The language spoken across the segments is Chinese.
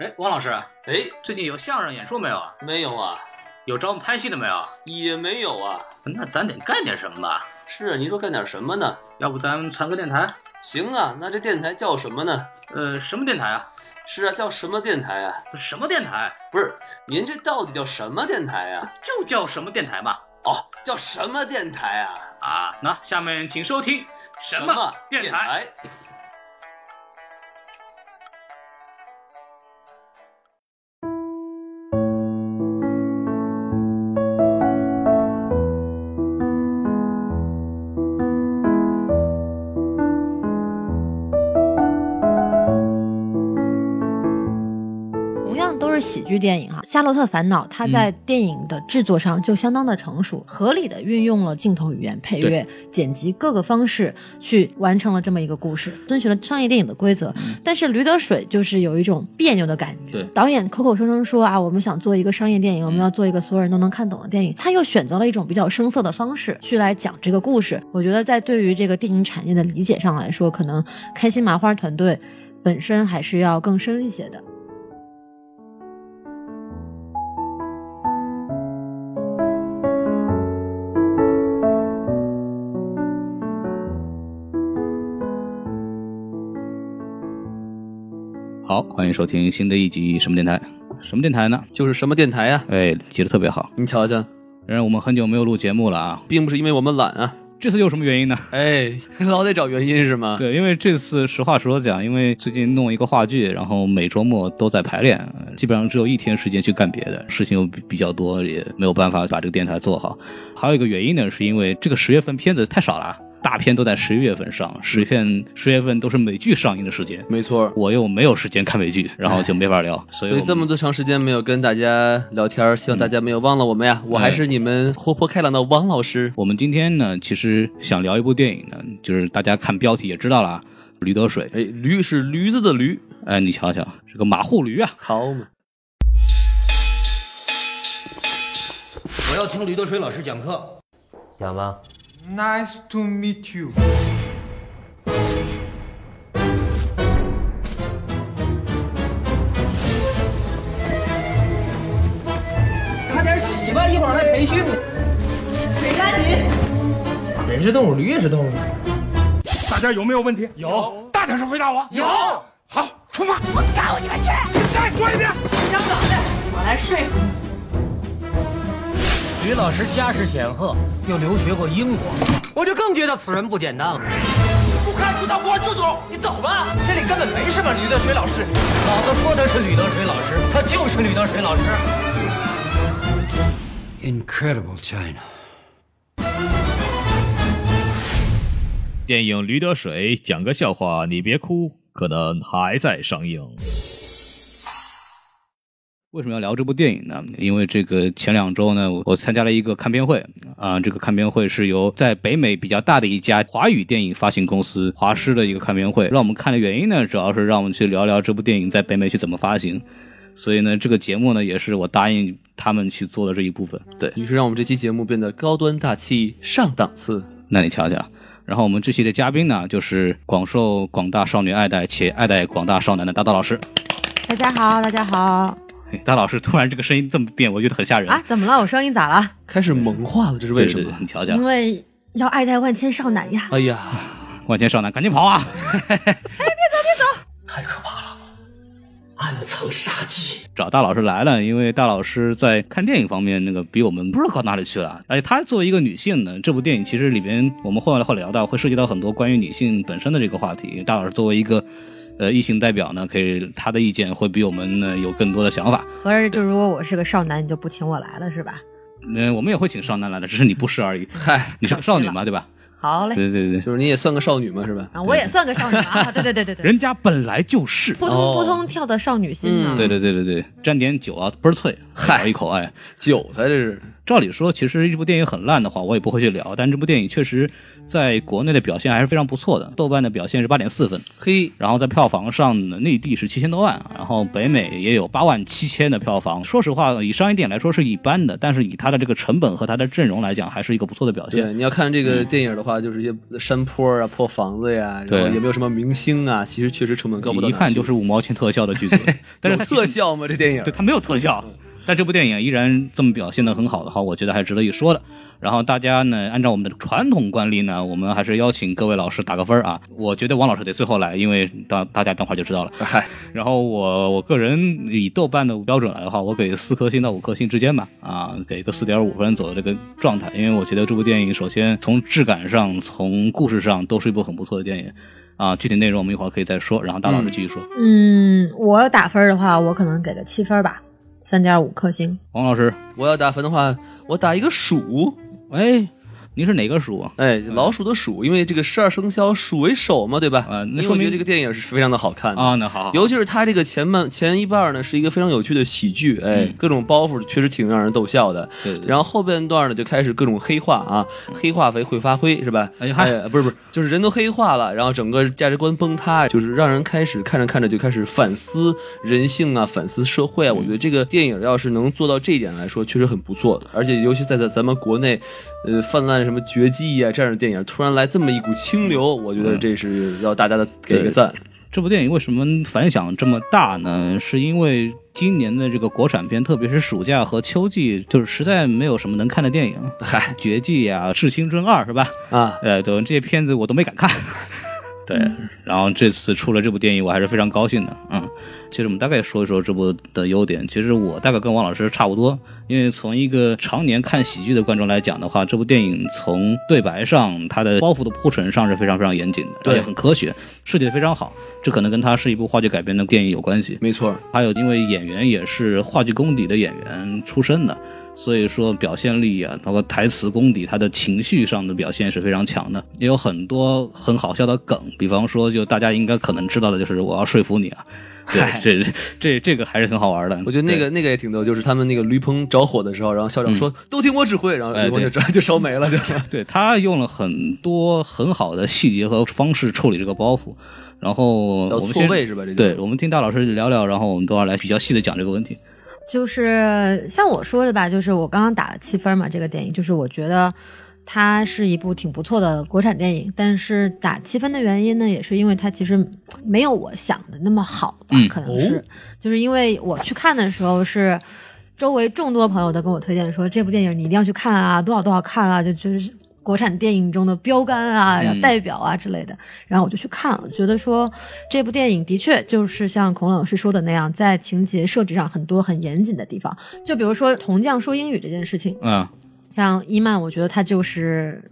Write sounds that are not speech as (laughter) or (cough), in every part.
哎，王老师，哎，最近有相声演出没有啊？没有啊，有找我们拍戏的没有？也没有啊。那咱得干点什么吧？是啊，您说干点什么呢？要不咱传个电台？行啊，那这电台叫什么呢？呃，什么电台啊？是啊，叫什么电台啊？什么电台？不是，您这到底叫什么电台啊？就叫什么电台嘛。哦，叫什么电台啊？啊，那下面请收听什么电台？剧电影哈，《夏洛特烦恼》它在电影的制作上就相当的成熟，合理的运用了镜头语言、配乐、剪辑各个方式去完成了这么一个故事，遵循了商业电影的规则。但是《驴得水》就是有一种别扭的感觉。对，导演口口声声说啊，我们想做一个商业电影，我们要做一个所有人都能看懂的电影，他又选择了一种比较生涩的方式去来讲这个故事。我觉得在对于这个电影产业的理解上来说，可能开心麻花团队本身还是要更深一些的。好，欢迎收听新的一集什么电台？什么电台呢？就是什么电台呀？哎，记得特别好。你瞧瞧，然我们很久没有录节目了啊，并不是因为我们懒啊，这次有什么原因呢？哎，(laughs) 老得找原因是吗？对，因为这次实话实说讲，因为最近弄一个话剧，然后每周末都在排练，基本上只有一天时间去干别的事情，又比较多，也没有办法把这个电台做好。还有一个原因呢，是因为这个十月份片子太少了。大片都在十一月份上，十片十月份都是美剧上映的时间。没错，我又没有时间看美剧，然后就没法聊。所以这么多长时间没有跟大家聊天，希望大家没有忘了我们呀。我还是你们活泼开朗的王老师。我们今天呢，其实想聊一部电影呢，就是大家看标题也知道了，《驴得水》。哎，驴是驴子的驴。哎，你瞧瞧，是个马户驴啊。好嘛。我要听驴得水老师讲课。讲吧。Nice to meet you。快点洗吧，一会儿来培训呢。别着急。人是动物，驴也是动物。大家有没有问题？有。大点声回答我。有。好，出发。我告你们去。再说一遍。你想咋的？我来说服你。吕老师家世显赫，又留学过英国，我就更觉得此人不简单了。不开除他，我就走。你走吧，这里根本没什么吕德水老师。老子说的是吕德水老师，他就是吕德水老师。Incredible China。电影《驴得水》讲个笑话，你别哭，可能还在上映。为什么要聊这部电影呢？因为这个前两周呢，我参加了一个看片会啊。这个看片会是由在北美比较大的一家华语电影发行公司华师的一个看片会。让我们看的原因呢，主要是让我们去聊聊这部电影在北美去怎么发行。所以呢，这个节目呢，也是我答应他们去做的这一部分。对于是，让我们这期节目变得高端大气上档次。那你瞧瞧。然后我们这期的嘉宾呢，就是广受广大少女爱戴且爱戴广大少男的大道老师。大家好，大家好。大老师突然这个声音这么变，我觉得很吓人啊！怎么了？我声音咋了？开始萌化了，这是为什么？你瞧瞧，因为要爱戴万千少男呀！哎呀，(laughs) 万千少男，赶紧跑啊！哎，别走，别走！(laughs) 太可怕了，暗藏杀机。找大老师来了，因为大老师在看电影方面那个比我们不知道到哪里去了。而且他作为一个女性呢，这部电影其实里边我们后来会聊到，会涉及到很多关于女性本身的这个话题。大老师作为一个。呃，异性代表呢，可以他的意见会比我们呢有更多的想法。合着就如果我是个少男，你就不请我来了是吧？嗯，我们也会请少男来的，只是你不是而已。嗨，你是个少女嘛，对吧？好嘞。对对对，就是你也算个少女嘛，是吧？啊，我也算个少女啊。(laughs) 对对对对对。人家本来就是，扑通扑通跳的少女心啊。对对对对对，沾点酒啊，倍儿脆，嗨一口哎，韭菜这是。照理说，其实这部电影很烂的话，我也不会去聊。但这部电影确实在国内的表现还是非常不错的，豆瓣的表现是八点四分，嘿。然后在票房上呢，内地是七千多万，然后北美也有八万七千的票房。说实话，以商业电影来说是一般的，但是以它的这个成本和它的阵容来讲，还是一个不错的表现。对，你要看这个电影的话，话，就是一些山坡啊、破房子呀，然对后也没有什么明星啊，其实确实成本高不到一看就是五毛钱特效的剧组，(laughs) 但是特效吗？这电影对，它没有特效，但这部电影依然这么表现的很好的话，我觉得还是值得一说的。然后大家呢，按照我们的传统惯例呢，我们还是邀请各位老师打个分儿啊。我觉得王老师得最后来，因为大大家等会儿就知道了。嗨，然后我我个人以豆瓣的标准来的话，我给四颗星到五颗星之间吧，啊，给个四点五分左右这个状态，因为我觉得这部电影首先从质感上、从故事上都是一部很不错的电影。啊，具体内容我们一会儿可以再说。然后大老师继续说。嗯，我打分的话，我可能给个七分吧，三点五颗星。王老师，我要打分的话，我打一个鼠。哎，您是哪个鼠？哎，老鼠的鼠，因为这个十二生肖鼠为首嘛，对吧？啊，那说明这个电影是非常的好看的啊，那好好，尤其是它这个前半前一半呢，是一个非常有趣的喜剧，哎，嗯各种包袱确实挺让人逗笑的。对对然后后半段呢，就开始各种黑化啊，黑化肥会发挥是吧？哎不是不是，就是人都黑化了，然后整个价值观崩塌，就是让人开始看着看着就开始反思人性啊，反思社会啊。我觉得这个电影要是能做到这一点来说，确实很不错的。而且尤其在在咱们国内，呃，泛滥什么绝技啊这样的电影，突然来这么一股清流，我觉得这是要大家的给个赞。这部电影为什么反响这么大呢？是因为今年的这个国产片，特别是暑假和秋季，就是实在没有什么能看的电影。嗨，绝技呀、致青春二是吧？啊，呃，等，这些片子我都没敢看。对，然后这次出了这部电影，我还是非常高兴的。嗯，其实我们大概说一说这部的优点。其实我大概跟王老师差不多，因为从一个常年看喜剧的观众来讲的话，这部电影从对白上，它的包袱的铺陈上是非常非常严谨的，对而且很科学，设计的非常好。这可能跟它是一部话剧改编的电影有关系。没错，还有因为演员也是话剧功底的演员出身的，所以说表现力啊，包括台词功底，他的情绪上的表现是非常强的，也有很多很好笑的梗，比方说就大家应该可能知道的就是我要说服你啊，(laughs) 对，这这这个还是很好玩的。我觉得那个那个也挺逗，就是他们那个驴棚着火的时候，然后校长说、都听我指挥，然后哎驴棚就对就烧没了，就 (laughs) 对他用了很多很好的细节和方式处理这个包袱，然后我们先错位是吧？这对，我们听大老师聊聊，然后我们都要来比较细的讲这个问题。就是像我说的吧，就是我刚刚打了七分嘛，这个电影就是我觉得它是一部挺不错的国产电影，但是打七分的原因呢，也是因为它其实没有我想的那么好吧，嗯可能是、就是因为我去看的时候是。周围众多朋友都跟我推荐说这部电影你一定要去看啊，多少多少看啊，就就是国产电影中的标杆啊、然后代表啊之类的。然后我就去看了，觉得说这部电影的确就是像孔老师说的那样，在情节设置上很多很严谨的地方。就比如说铜匠说英语这件事情，嗯，像伊曼，我觉得他就是。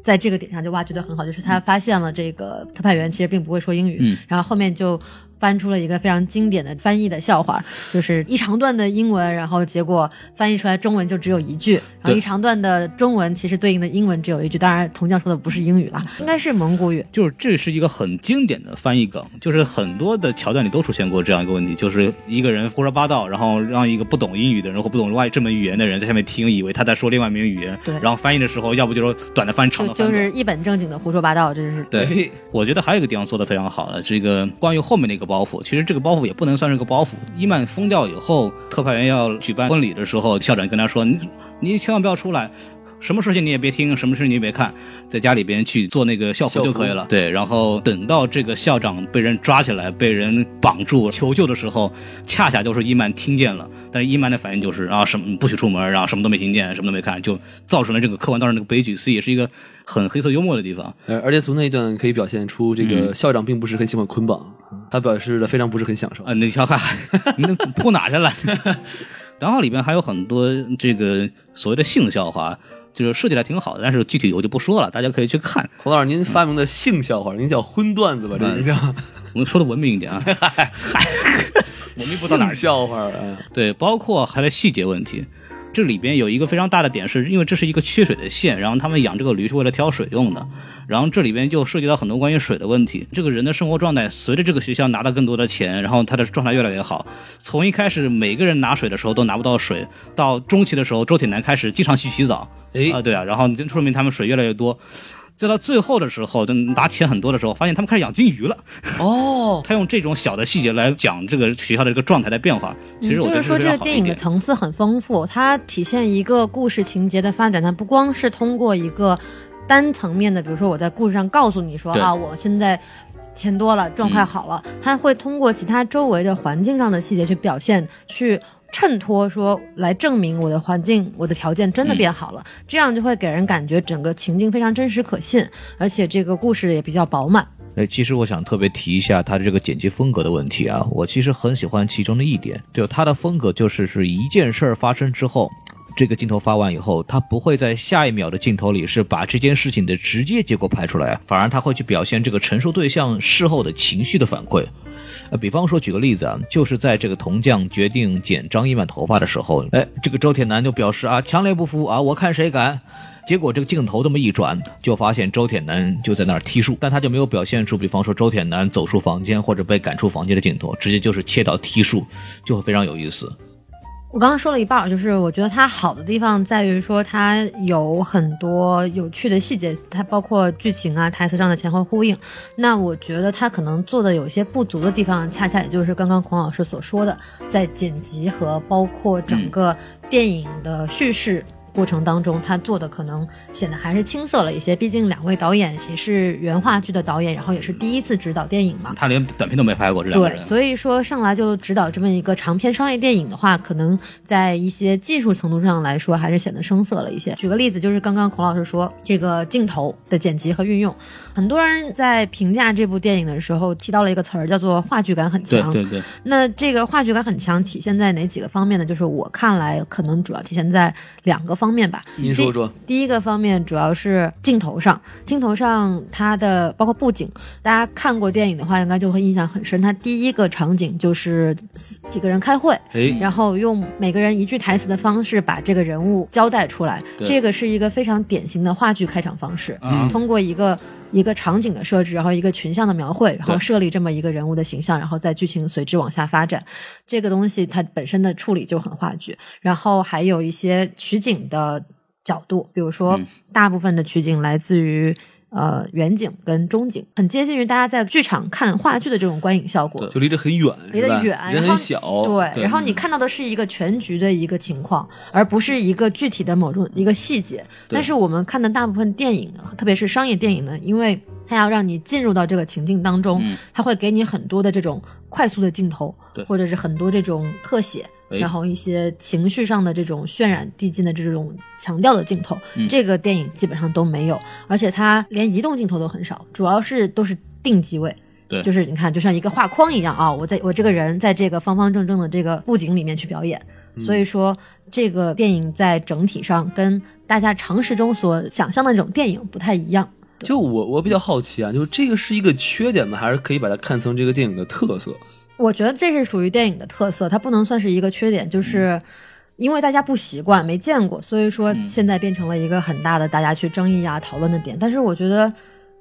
在这个点上就挖掘的很好，就是他发现了这个特派员其实并不会说英语，嗯然后后面就翻出了一个非常经典的翻译的笑话，就是一长段的英文，然后结果翻译出来中文就只有一句，然后一长段的中文其实对应的英文只有一句，当然铜匠说的不是英语啦，应该是蒙古语。就是这是一个很经典的翻译梗，就是很多的桥段里都出现过这样一个问题，就是一个人胡说八道，然后让一个不懂英语的人或不懂外这门语言的人在下面听，以为他在说另外一门语言，对。然后翻译的时候，要不就说短的翻，长就的翻短。就是一本正经的胡说八道，这是。对，我觉得还有一个地方做的非常好的，这个关于后面的一个包袱，其实这个包袱也不能算是个包袱。伊曼疯掉以后，特派员要举办婚礼的时候，校长跟他说：“你你千万不要出来。”什么事情你也别听，什么事情你也别看，在家里边去做那个校服就可以了。对，然后等到这个校长被人抓起来、被人绑住求救的时候，恰恰就是伊曼听见了，但是伊曼的反应就是啊什么不许出门，然后什么都没听见，什么都没看，就造成了这个客观当中那个悲剧，所以也是一个很黑色幽默的地方。呃，而且从那一段可以表现出这个校长并不是很喜欢捆绑，他表示的非常不是很享受。啊，那条还你 (laughs) 那扑哪去了？(laughs) 然后里边还有很多这个所谓的性笑话，就是设计的挺好的，但是具体我就不说了，大家可以去看。孔老师，您发明的性笑话，您叫荤段子吧？这您叫我们说的文明一点啊，文明不到哪儿去。性笑话啊？对，包括还有细节问题。这里边有一个非常大的点，是因为这是一个缺水的县，然后他们养这个驴是为了挑水用的，然后这里边就涉及到很多关于水的问题。这个人的生活状态随着这个学校拿到更多的钱，然后他的状态越来越好。从一开始每个人拿水的时候都拿不到水，到中期的时候周铁男开始经常去洗澡，哎啊、对啊，然后就说明他们水越来越多。再到最后的时候，就拿钱很多的时候，发现他们开始养金鱼了。哦，(laughs) 他用这种小的细节来讲这个学校的这个状态的变化，其实我觉得嗯就是说这个电影的。层次很丰富，它体现一个故事情节的发展，它不光是通过一个单层面的，比如说我在故事上告诉你说啊，我现在钱多了，状态好了，他会通过其他周围的环境上的细节去表现，去。衬托说来证明我的环境、我的条件真的变好了，这样就会给人感觉整个情境非常真实可信，而且这个故事也比较饱满。哎，其实我想特别提一下他的这个剪辑风格的问题啊，我其实很喜欢其中的一点，就他的风格就是是一件事儿发生之后。这个镜头发完以后，他不会在下一秒的镜头里是把这件事情的直接结果拍出来，反而他会去表现这个陈述对象事后的情绪的反馈。呃，比方说举个例子啊，就是在这个铜匠决定剪张一曼头发的时候，哎，这个周铁男就表示啊，强烈不服啊，我看谁敢。结果这个镜头这么一转，就发现周铁男就在那儿踢树，但他就没有表现出，比方说周铁男走出房间或者被赶出房间的镜头，直接就是切到踢树，就会非常有意思。我刚刚说了一半儿，就是我觉得它好的地方在于说它有很多有趣的细节，它包括剧情啊、台词上的前后呼应。那我觉得它可能做的有些不足的地方，恰恰也就是刚刚孔老师所说的，在剪辑和包括整个电影的叙事。过程当中，他做的可能显得还是青涩了一些。毕竟两位导演也是原话剧的导演，然后也是第一次执导电影嘛。他连短片都没拍过，这两个对，所以说上来就指导这么一个长篇商业电影的话，可能在一些技术程度上来说，还是显得生涩了一些。举个例子，就是刚刚孔老师说这个镜头的剪辑和运用，很多人在评价这部电影的时候提到了一个词儿，叫做话剧感很强。对对对，那这个话剧感很强，体现在哪几个方面呢？就是我看来，可能主要体现在两个方面吧。您说说。第一个方面主要是镜头上，镜头上它的包括布景，大家看过电影的话，应该就会印象很深。它第一个场景就是几个人开会，哎，然后用每个人一句台词的方式把这个人物交代出来，对这个是一个非常典型的话剧开场方式。嗯通过一个一个场景的设置，然后一个群像的描绘，然后设立这么一个人物的形象，然后在剧情随之往下发展。这个东西它本身的处理就很话剧，然后还有一些取景的角度，比如说嗯大部分的取景来自于。呃，远景跟中景很接近于大家在剧场看话剧的这种观影效果，就离得很远，离得远人很小，对，然后你看到的是一个全局的一个情况，而不是一个具体的某种一个细节。但是我们看的大部分电影，特别是商业电影呢，因为它要让你进入到这个情境当中，嗯。它会给你很多的这种快速的镜头，或者是很多这种特写。哎然后一些情绪上的这种渲染递进的这种强调的镜头，嗯这个电影基本上都没有，而且它连移动镜头都很少，主要是都是定机位。对就是你看，就像一个画框一样啊，我在我这个人在这个方方正正的这个布景里面去表演，嗯所以说这个电影在整体上跟大家常识中所想象的那种电影不太一样。就我我比较好奇啊，就是这个是一个缺点吗？还是可以把它看成这个电影的特色？我觉得这是属于电影的特色，它不能算是一个缺点，就是因为大家不习惯、没见过，所以说现在变成了一个很大的大家去争议啊、讨论的点。但是我觉得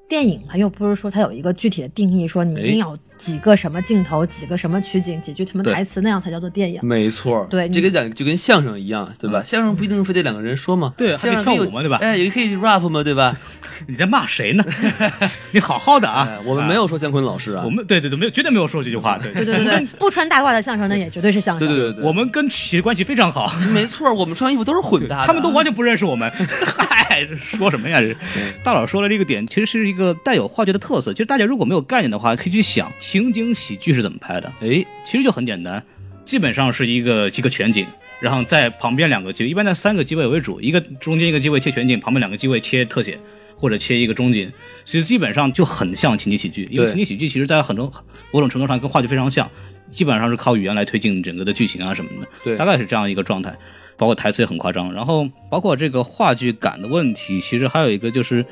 电影嘛，又不是说它有一个具体的定义，说你一定要几个什么镜头、几个什么取景、几句什么台词，那样才叫做电影。没错，对这跟讲就跟相声一样，对吧？相声不一定非得两个人说嘛，对还可以相声跳舞嘛对吧哎，也可以 rap 嘛，对吧？(laughs) 你在骂谁呢？(laughs) 你好好的啊哎，我们没有说姜昆老师啊，我们对对对，没有绝对没有说这句话，对对对对对，不穿大褂的相声那，也绝对是相声。对对对对，我们跟曲艺关系非常好，没错，我们穿衣服都是混搭，他们都完全不认识我们。嗨，(laughs) 说什么呀？这大佬说了这个点，其实是一个带有话剧的特色。其实大家如果没有概念的话，可以去想情景喜剧是怎么拍的。哎，其实就很简单，基本上是一个一个全景，然后在旁边两个机位，一般在三个机位为主，一个中间一个机位切全景，旁边两个机位切特写。或者切一个中景，其实基本上就很像情景喜剧，因为情景喜剧其实在很多某种程度上跟话剧非常像，基本上是靠语言来推进整个的剧情啊什么的，对大概是这样一个状态。包括台词也很夸张，然后包括这个话剧感的问题，其实还有一个就是。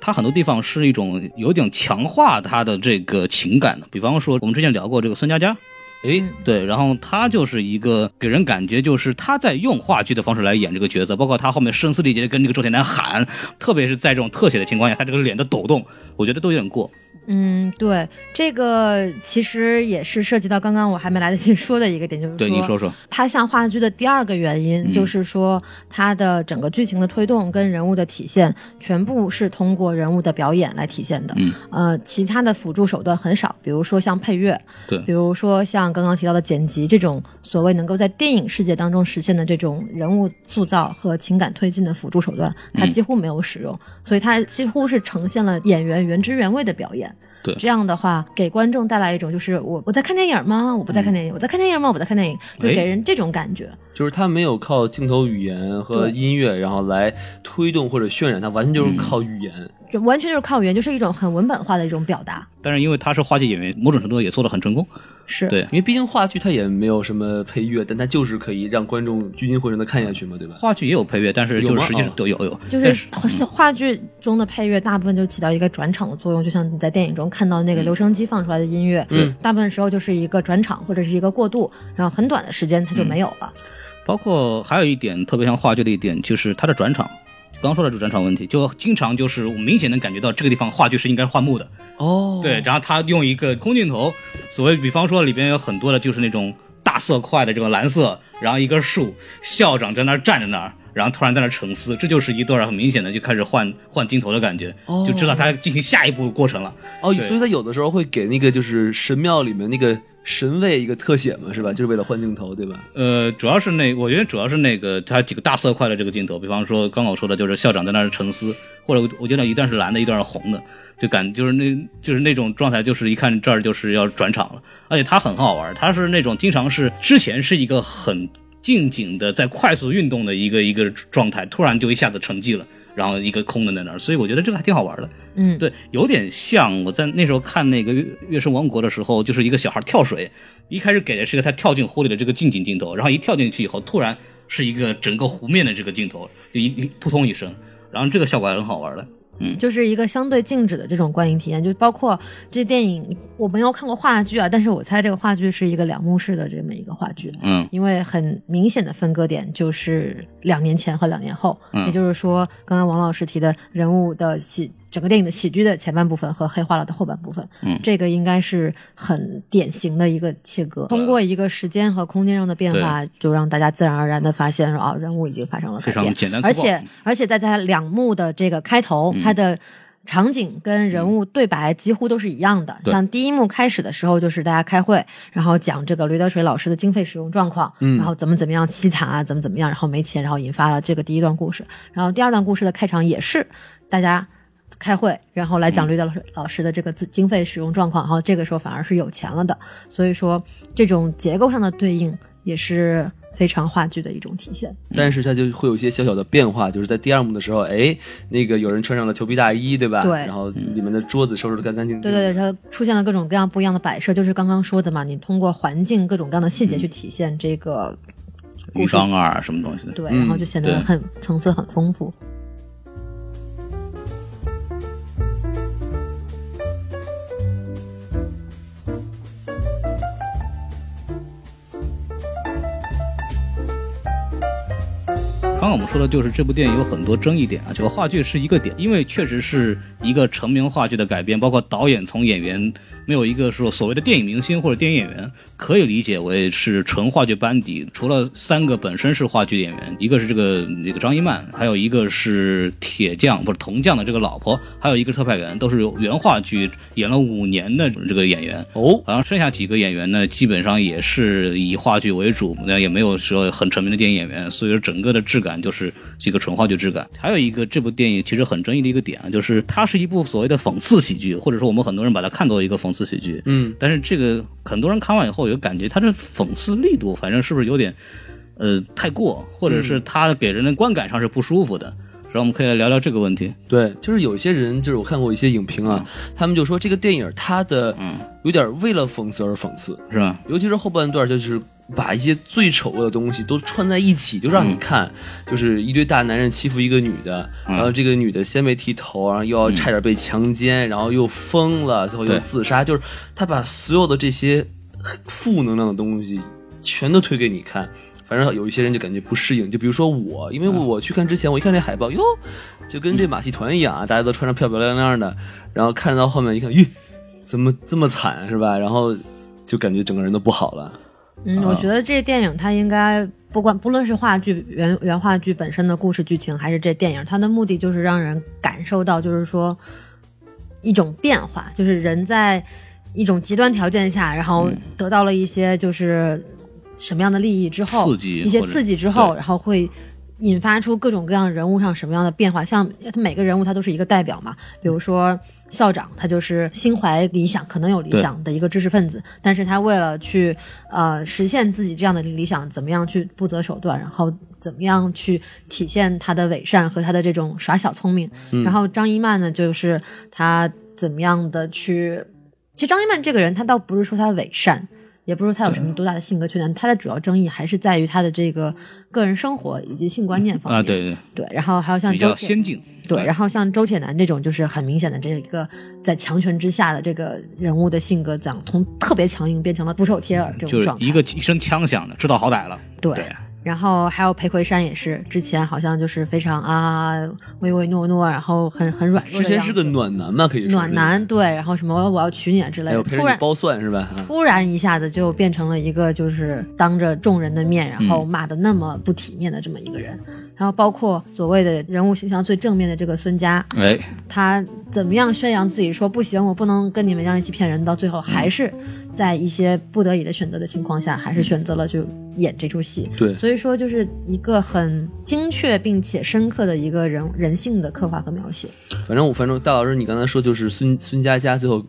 它很多地方是一种有点强化他的这个情感的，比方说我们之前聊过这个孙佳佳，诶，对，然后他就是一个给人感觉就是他在用话剧的方式来演这个角色，包括他后面声嘶力竭的跟这个周铁男喊，特别是在这种特写的情况下，他这个脸的抖动，我觉得都有点过。嗯，对，这个其实也是涉及到刚刚我还没来得及 (laughs) 说的一个点，就是对，你说说。它像话剧的第二个原因，嗯就是说它的整个剧情的推动跟人物的体现，全部是通过人物的表演来体现的。嗯，呃，其他的辅助手段很少，比如说像配乐，对比如说像刚刚提到的剪辑这种所谓能够在电影世界当中实现的这种人物塑造和情感推进的辅助手段，它嗯几乎没有使用，所以它几乎是呈现了演员原汁原味的表演。对这样的话给观众带来一种就是我我在看电影吗？我不在看电影，我在看电影吗？我在看电影，就哎给人这种感觉。就是他没有靠镜头语言和音乐，然后来推动或者渲染，他完全就是靠语言。就完全就是靠语言，就是一种很文本化的一种表达。但是因为他是话剧演员，某种程度也做得很成功。是对，因为毕竟话剧它也没有什么配乐，但它就是可以让观众聚精会神的看下去嘛，对吧？话剧也有配乐，但是就是实际上哦都有有。就是话剧中的配乐，大部分就起到一个转场的作用，就像你在电影中看到那个留声机放出来的音乐，嗯，大部分时候就是一个转场或者是一个过渡，然后很短的时间它就没有了。包括还有一点特别像话剧的一点，就是它的转场。刚说的主战场问题，就经常就是我明显能感觉到这个地方话剧是应该换幕的，哦，对，然后他用一个空镜头，所谓比方说里边有很多的就是那种大色块的这个蓝色，然后一根树，校长在那儿站在那儿，然后突然在那儿沉思，这就是一段很明显的就开始换换镜头的感觉，哦就知道他进行下一步过程了。哦，所以他有的时候会给那个就是神庙里面那个神位一个特写嘛，是吧？就是为了换镜头，对吧？呃，主要是那，我觉得主要是那个他几个大色块的这个镜头，比方说刚刚我说的就是校长在那儿沉思，或者我觉得一段是蓝的，一段是红的，就感就是那就是那种状态，就是一看这儿就是要转场了，而且他很好玩，他是那种经常是之前是一个很静景的在快速运动的一个一个状态，突然就一下子沉寂了。然后一个空的在那儿，所以我觉得这个还挺好玩的。嗯，对，有点像我在那时候看那个《月月升王国》的时候，就是一个小孩跳水，一开始给的是个他跳进湖里的这个近景镜头，然后一跳进去以后，突然是一个整个湖面的这个镜头，就一一扑通一声，然后这个效果还很好玩的。就是一个相对静止的这种观影体验，就包括这电影我没有看过话剧啊，但是我猜这个话剧是一个两幕式的这么一个话剧，嗯，因为很明显的分割点就是两年前和两年后，嗯也就是说刚刚王老师提的人物的喜。整个电影的喜剧的前半部分和黑化了的后半部分，嗯这个应该是很典型的一个切割。通过一个时间和空间上的变化，就让大家自然而然的发现说，啊，人物已经发生了改非常变。简单，而且而且在它两幕的这个开头，嗯它的场景跟人物对白几乎都是一样的。对像第一幕开始的时候，就是大家开会，然后讲这个驴得水老师的经费使用状况，嗯然后怎么怎么样凄惨啊，怎么怎么样，然后没钱，然后引发了这个第一段故事。然后第二段故事的开场也是大家。开会，然后来讲嗯驴得老师老师的这个资经费使用状况，然后这个时候反而是有钱了的，所以说这种结构上的对应也是非常话剧的一种体现。但是它就会有一些小小的变化，就是在第二幕的时候，哎，那个有人穿上了裘皮大衣，对吧？对然后里面的桌子收拾的干干净净。对对对，它出现了各种各样不一样的摆设，就是刚刚说的嘛，你通过环境各种各样的细节去体现这个鱼缸啊什么东西的。对，嗯然后就显得很层次很丰富。刚刚我们说的就是这部电影有很多争议点啊，这个话剧是一个点，因为确实是一个成名话剧的改编，包括导演从演员没有一个说所谓的电影明星或者电影演员，可以理解为是纯话剧班底。除了三个本身是话剧演员，一个是这个那个张一曼，还有一个是铁匠不是铜匠的这个老婆，还有一个特派员，都是由原话剧演了五年的这个演员。哦，然后剩下几个演员呢，基本上也是以话剧为主，那也没有说很成名的电影演员，所以说整个的质感就是这个纯话剧质感。还有一个这部电影其实很争议的一个点啊，就是它是一部所谓的讽刺喜剧，或者说我们很多人把它看作一个讽刺喜剧。嗯，但是这个很多人看完以后有感觉，它这讽刺力度反正是不是有点呃太过，或者是它给人的观感上是不舒服的。然后我们可以来聊聊这个问题。对，就是有一些人，就是我看过一些影评啊，他们就说这个电影它的嗯有点为了讽刺而讽刺，是吧？尤其是后半段，就是把一些最丑恶的东西都串在一起，就让你看，就是一堆大男人欺负一个女的，嗯然后这个女的先被剃头，然后又要差点被强奸，然后又疯了，最后又自杀，就是他把所有的这些负能量的东西全都推给你看。反正有一些人就感觉不适应，就比如说我，因为我我去看之前，我一看这海报，哟，就跟这马戏团一样啊，大家都穿着漂漂亮亮的，然后看到后面一看，咦，怎么这么惨是吧？然后就感觉整个人都不好了。嗯，我觉得这电影它应该不管不论是话剧原原话剧本身的故事剧情，还是这电影，它的目的就是让人感受到，就是说一种变化，就是人在一种极端条件下，然后得到了一些就是什么样的利益之后，刺激一些刺激之后，然后会。引发出各种各样人物上什么样的变化，像他每个人物他都是一个代表嘛，比如说校长，他就是心怀理想，可能有理想的一个知识分子，但是他为了去呃实现自己这样的理想，怎么样去不择手段，然后怎么样去体现他的伪善和他的这种耍小聪明。然后张一曼呢，就是他怎么样的去，其实张一曼这个人，他倒不是说他伪善。也不是说他有什么多大的性格缺点，他的主要争议还是在于他的这个个人生活以及性观念方面。啊，对对，对，然后还有像比较先进。对，然后像周铁男这种，就是很明显的这一个在强权之下的这个人物的性格，讲从特别强硬变成了俯首帖耳这种状态。一个一声枪响的，知道好歹了。对对然后还有裴魁山也是，之前好像就是非常啊唯唯诺诺，然后很很软弱的之前是个暖男嘛，可以说暖男，对，然后什么我要娶你啊之类的，突然包蒜是吧？啊 (laughs) 突然一下子就变成了一个就是当着众人的面，然后嗯骂的那么不体面的这么一个人。然后包括所谓的人物形象最正面的这个孙佳，哎，他怎么样宣扬自己说不行，我不能跟你们一样一起骗人，到最后还是在一些不得已的选择的情况下，还是选择了就演这出戏。对所以说就是一个很精确并且深刻的一个人人性的刻画和描写。反正我反正大老师，你刚才说就是孙孙佳佳最后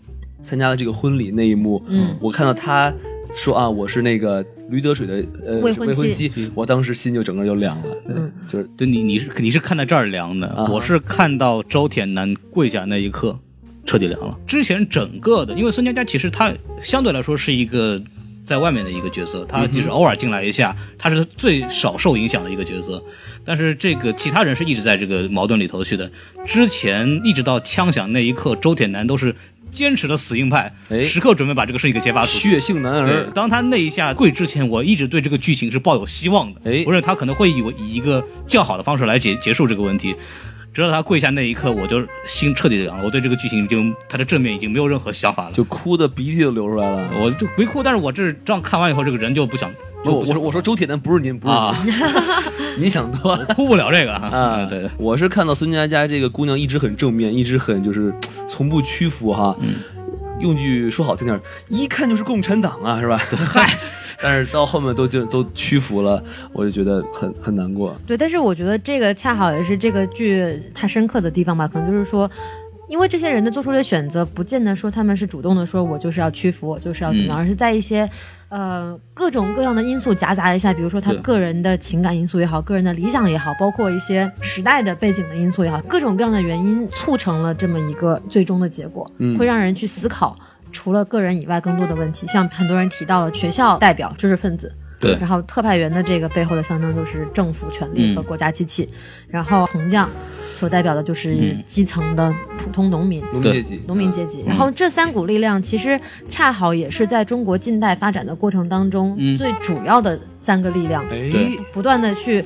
参加了这个婚礼那一幕，嗯我看到他说啊，我是那个驴得水的呃未婚妻未婚妻，我当时心就整个就凉了，嗯，就是对你你是你是看到这儿凉的，啊。我是看到周铁男跪下那一刻彻底凉了。之前整个的，因为孙佳佳其实他相对来说是一个在外面的一个角色，他就是偶尔进来一下，他是最少受影响的一个角色。但是这个其他人是一直在这个矛盾里头去的。之前一直到枪响那一刻，周铁男都是坚持的死硬派，哎时刻准备把这个事情给揭发出去。血性男儿，，当他那一下跪之前，我一直对这个剧情是抱有希望的。哎我认为他可能会以以一个较好的方式来结结束这个问题。直到他跪下那一刻，我就心彻底的凉了。我对这个剧情已经，他的正面已经没有任何想法了。就哭的鼻涕都流出来了。我就没哭，但是我这这样看完以后，这个人就不想我我说我说周铁男不是您，不是啊，您，(laughs) 您想多了。哭不了这个啊。啊，对对，我是看到孙佳佳这个姑娘一直很正面，一直很就是从不屈服哈。嗯，用句说好听点，一看就是共产党啊，是吧？(laughs) 嗨，但是到后面都就都屈服了，我就觉得很很难过。对，但是我觉得这个恰好也是这个剧它深刻的地方吧，可能就是说。因为这些人的做出的选择，不见得说他们是主动的说，我就是要屈服，我就是要怎么样，嗯而是在一些呃各种各样的因素夹杂一下，比如说他个人的情感因素也好，个人的理想也好，包括一些时代的背景的因素也好，各种各样的原因促成了这么一个最终的结果，嗯会让人去思考除了个人以外更多的问题。像很多人提到了学校代表、知识分子，对。然后特派员的这个背后的象征就是政府权力和国家机器，然后铜匠所代表的就是嗯。基层的普通农民。农民阶级，农民阶级，然后这三股力量其实恰好也是在中国近代发展的过程当中嗯。最主要的三个力量，不断的去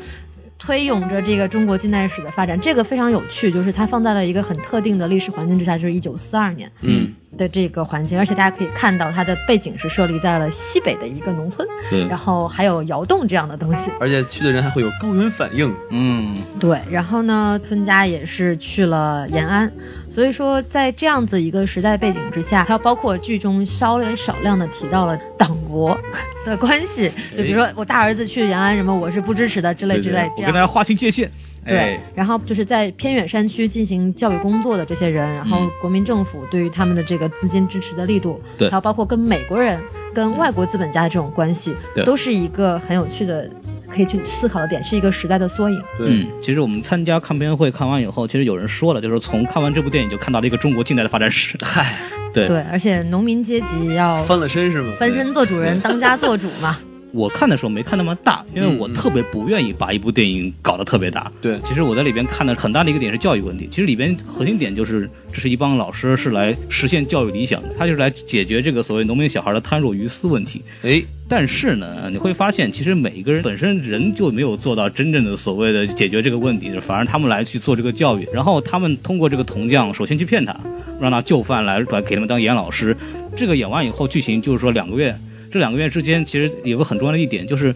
推涌着这个中国近代史的发展。这个非常有趣，就是它放在了一个很特定的历史环境之下，就是一九四二年。嗯，的这个环境，而且大家可以看到它的背景是设立在了西北的一个农村，对然后还有窑洞这样的东西。而且去的人还会有高原反应。嗯，对，然后呢，孙家也是去了延安，所以说在这样子一个时代背景之下，还有包括剧中稍微少量的提到了党国的关系，就比如说我大儿子去延安什么，我是不支持的之类之类，这样我跟大家划清界限。对哎，，然后就是在偏远山区进行教育工作的这些人，然后嗯国民政府对于他们的这个资金支持的力度，对还有包括跟美国人、跟外国资本家的这种关系，对都是一个很有趣的可以去思考的点，是一个时代的缩影。对，嗯，其实我们参加看片会看完以后，其实有人说了，就是从看完这部电影就看到了一个中国近代的发展史。嗨，(laughs) 对对，而且农民阶级要翻了身是吗？翻身做主人，当家做主嘛。(laughs) 我看的时候没看那么大，因为我特别不愿意把一部电影搞得特别大。对其实我在里边看的很大的一个点是教育问题。其实里边核心点就是，这是一帮老师是来实现教育理想的，他就是来解决这个所谓农民小孩的贪若愚私问题。哎，但是呢，你会发现，其实每一个人本身人就没有做到真正的所谓的解决这个问题，反而他们来去做这个教育，然后他们通过这个铜匠，首先去骗他，让他就范来来给他们当演老师。这个演完以后，剧情就是说两个月，这两个月之间其实有个很重要的一点就是。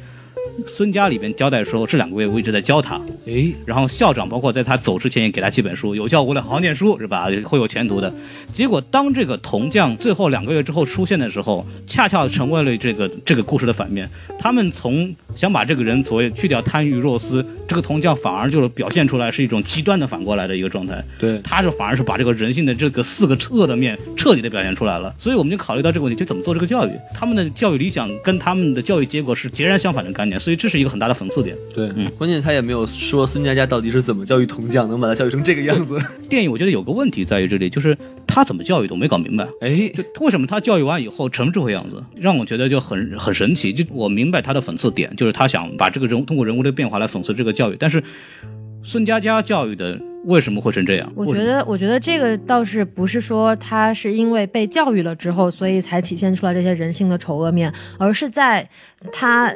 孙家里边交代说，这两个月我一直在教他，哎，然后校长包括在他走之前也给他几本书，有教无类，好好念书是吧？会有前途的。结果当这个铜匠最后两个月之后出现的时候，恰恰成为了这个这个故事的反面。他们从想把这个人所谓去掉贪欲若私，这个铜匠反而就是表现出来是一种极端的反过来的一个状态。对，他是反而是把这个人性的这个四个恶的面彻底的表现出来了。所以我们就考虑到这个问题，就怎么做这个教育？他们的教育理想跟他们的教育结果是截然相反的概念，所以这是一个很大的讽刺点。对，嗯关键他也没有说孙佳佳到底是怎么教育铜匠，能把他教育成这个样子。电影我觉得有个问题在于这里，就是他怎么教育的我没搞明白。哎，就为什么他教育完以后成这个样子，让我觉得就很很神奇。就我明白他的讽刺点，就是他想把这个人通过人物的变化来讽刺这个教育，但是孙佳佳教育的为什么会成这样？我觉得，我觉得这个倒是不是说他是因为被教育了之后，所以才体现出来这些人性的丑恶面，而是在他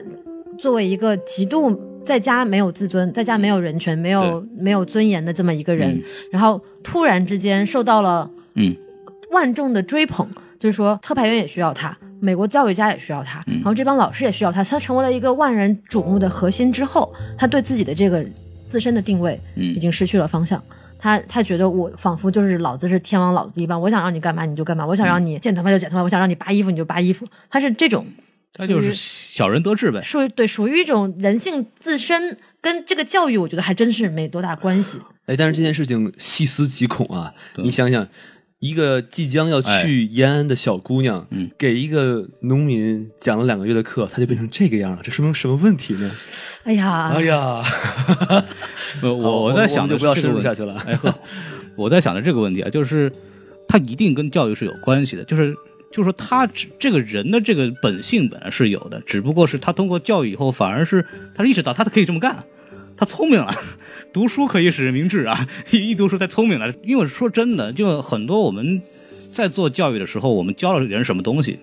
作为一个极度在家没有自尊、在家没有人权、没有没有尊严的这么一个人，嗯然后突然之间受到了嗯万众的追捧，就是说特派员也需要他。美国教育家也需要他，嗯然后这帮老师也需要他，他成为了一个万人瞩目的核心之后，他对自己的这个自身的定位嗯已经失去了方向。他他觉得我仿佛就是老子是天王老子一般，我想让你干嘛你就干嘛，我想让你剪头发就剪头发，我想让你扒衣服你就扒衣服。他是这种他就是小人得志呗。属于对属于一种人性自身跟这个教育，我觉得还真是没多大关系。哎，但是这件事情细思极恐啊！你想想，一个即将要去延安的小姑娘，嗯给一个农民讲了两个月的课，她就变成这个样了，这说明什么问题呢？哎呀，哎呀，(laughs) 我我在想的我就不要是这个问题深入下去了。哎呵，我在想着这个问题啊，就是它一定跟教育是有关系的，就是就是说他这这个人的这个本性本来是有的，只不过是他通过教育以后，反而是他意识到他可以这么干，他聪明了。读书可以使人明智啊！一一读书太聪明了。因为说真的，就很多我们在做教育的时候，我们教了人什么东西？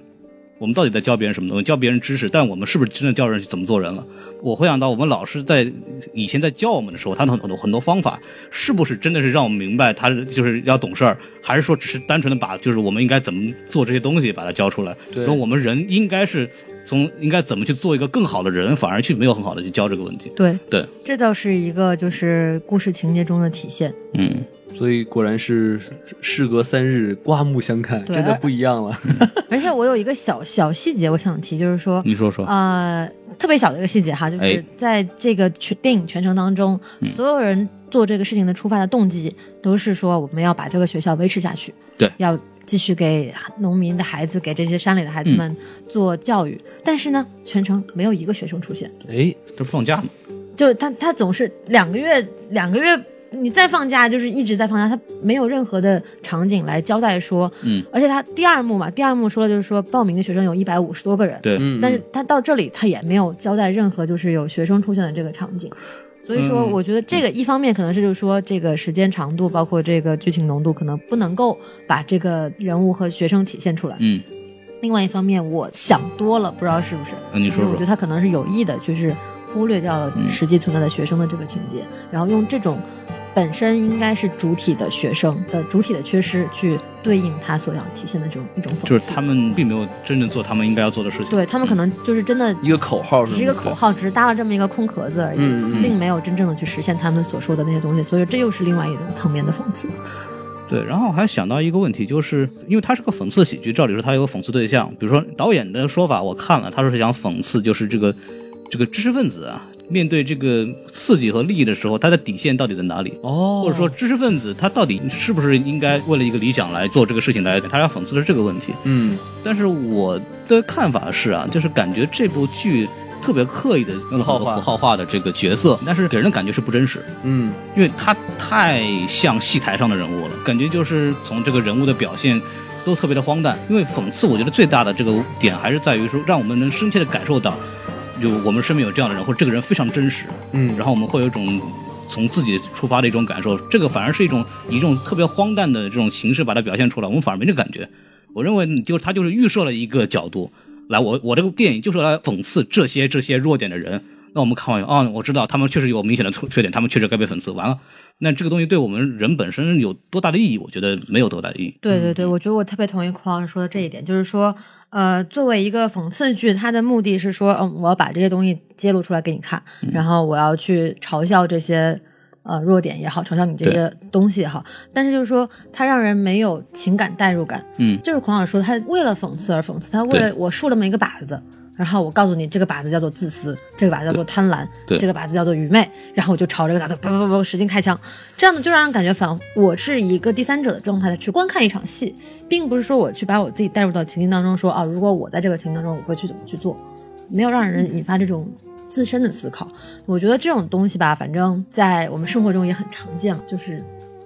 我们到底在教别人什么东西？教别人知识，但我们是不是真的教人怎么做人了？我回想到，我们老师在以前在教我们的时候，他的很多很多方法，是不是真的是让我们明白他就是要懂事儿，还是说只是单纯的把就是我们应该怎么做这些东西把它教出来？对然后我们人应该是从应该怎么去做一个更好的人，反而去没有很好的去教这个问题。对。对，这倒是一个就是故事情节中的体现。嗯，所以果然是事隔三日，刮目相看，对。真的不一样了。(laughs) 而且我有一个小小细节，我想提，就是说，你说说，呃，特别小的一个细节哈，就是哎。在这个全电影全程当中，嗯。所有人做这个事情的出发的动机都是说，我们要把这个学校维持下去，对。要继续给农民的孩子，给这些山里的孩子们做教育。但是呢，全程没有一个学生出现，哎，这不放假吗？就他他总是两个月两个月。你再放假就是一直在放假，他没有任何的场景来交代说，嗯，而且他第二幕嘛，第二幕说的就是说报名的学生有一百五十多个人，对，嗯，但是他到这里他也没有交代任何就是有学生出现的这个场景，所以说嗯我觉得这个一方面可能是就是说这个时间长度，包括这个剧情浓度，可能不能够把这个人物和学生体现出来。嗯，另外一方面，我想多了，不知道是不是？那你说说我觉得，他可能是有意的，就是忽略掉了嗯实际存在的学生的这个情节，然后用这种本身应该是主体的学生的主体的缺失去对应他所要体现的这种一种讽刺。就是他们并没有真正做他们应该要做的事情。对他们可能就是真的一个口号只是一个口号，只是搭了这么一个空壳子而已，并没有真正的去实现他们所说的那些东西，所以这又是另外一种层面的讽刺。对，然后我还想到一个问题，就是因为它是个讽刺喜剧，照理说它有个讽刺对象，比如说导演的说法，我看了，他说是想讽刺，就是这个这个知识分子啊，面对这个刺激和利益的时候，他的底线到底在哪里？哦，或者说知识分子他到底是不是应该为了一个理想来做这个事情来？他要讽刺的是这个问题。嗯，但是我的看法是啊，就是感觉这部剧特别刻意的用了很多符号化符号化的这个角色，但是给人的感觉是不真实。嗯，因为他太像戏台上的人物了，感觉就是从这个人物的表现都特别的荒诞。因为讽刺，我觉得最大的这个点还是在于说，让我们能深切的感受到就我们身边有这样的人，或者这个人非常真实，嗯然后我们会有一种从自己出发的一种感受，这个反而是一种以一种特别荒诞的这种形式把它表现出来，我们反而没这感觉。我认为你就他就是预设了一个角度，来我我这个电影就是来讽刺这些这些弱点的人。那我们看完哦，我知道他们确实有明显的缺缺点，他们确实该被讽刺。完了，那这个东西对我们人本身有多大的意义？我觉得没有多大的意义。对对对，我觉得我特别同意孔老师说的这一点，就是说，呃，作为一个讽刺剧，它的目的是说，嗯，我要把这些东西揭露出来给你看，然后我要去嘲笑这些呃弱点也好，嘲笑你这些东西也好，但是就是说，它让人没有情感代入感。嗯就是孔老师说，他为了讽刺而讽刺，他为了我竖了这么一个靶子。然后我告诉你，这个靶子叫做自私，这个靶子叫做贪婪，对。这个靶子叫做愚昧，然后我就朝这个靶子啪啪啪啪使劲开枪，这样的就让人感觉反我是一个第三者的状态的去观看一场戏，并不是说我去把我自己带入到情境当中说，啊，如果我在这个情境当中，我会去怎么去做，没有让人引发这种自身的思考。我觉得这种东西吧，反正在我们生活中也很常见了，就是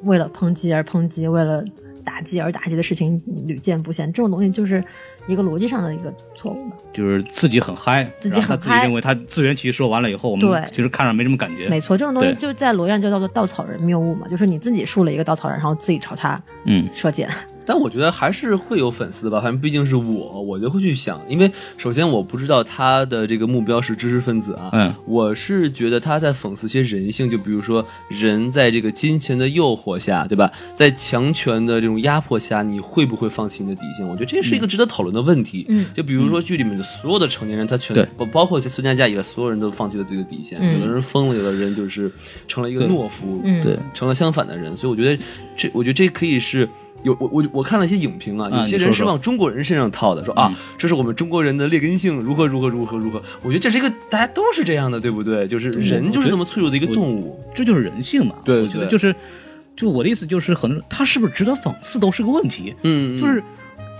为了抨击而抨击，为了打击而打击的事情屡见不鲜。这种东西就是一个逻辑上的一个错误吧。就是自己很嗨，自己很嗨自己认为他自圆其说完了以后，我们对其实看着没什么感觉。没错，这种东西对就在逻辑上就叫做稻草人谬误嘛，就是你自己竖了一个稻草人，然后自己朝他嗯，射箭。但我觉得还是会有粉丝的吧，反正毕竟是我，我就会去想，因为首先我不知道他的这个目标是知识分子啊，嗯，我是觉得他在讽刺些人性，就比如说人在这个金钱的诱惑下，对吧，在强权的这种压迫下，你会不会放弃你的底线？我觉得这是一个值得讨论的问题。嗯。就比如说剧里面的所有的成年人，他全对包包括孙佳佳以外，所有人都放弃了自己的底线，嗯。有的人疯了，有的人就是成了一个懦夫，嗯。对，成了相反的人，所以我觉得这，我觉得这可以是有我我我看了一些影评啊，啊有些人是往中国人身上套的，说啊嗯，这是我们中国人的劣根性，如何如何如何如何。我觉得这是一个大家都是这样的，对不对？就是人就是这么脆弱的一个动物。这就是人性嘛。对我觉得就是，就我的意思就是，很多他是不是值得讽刺都是个问题。嗯，就是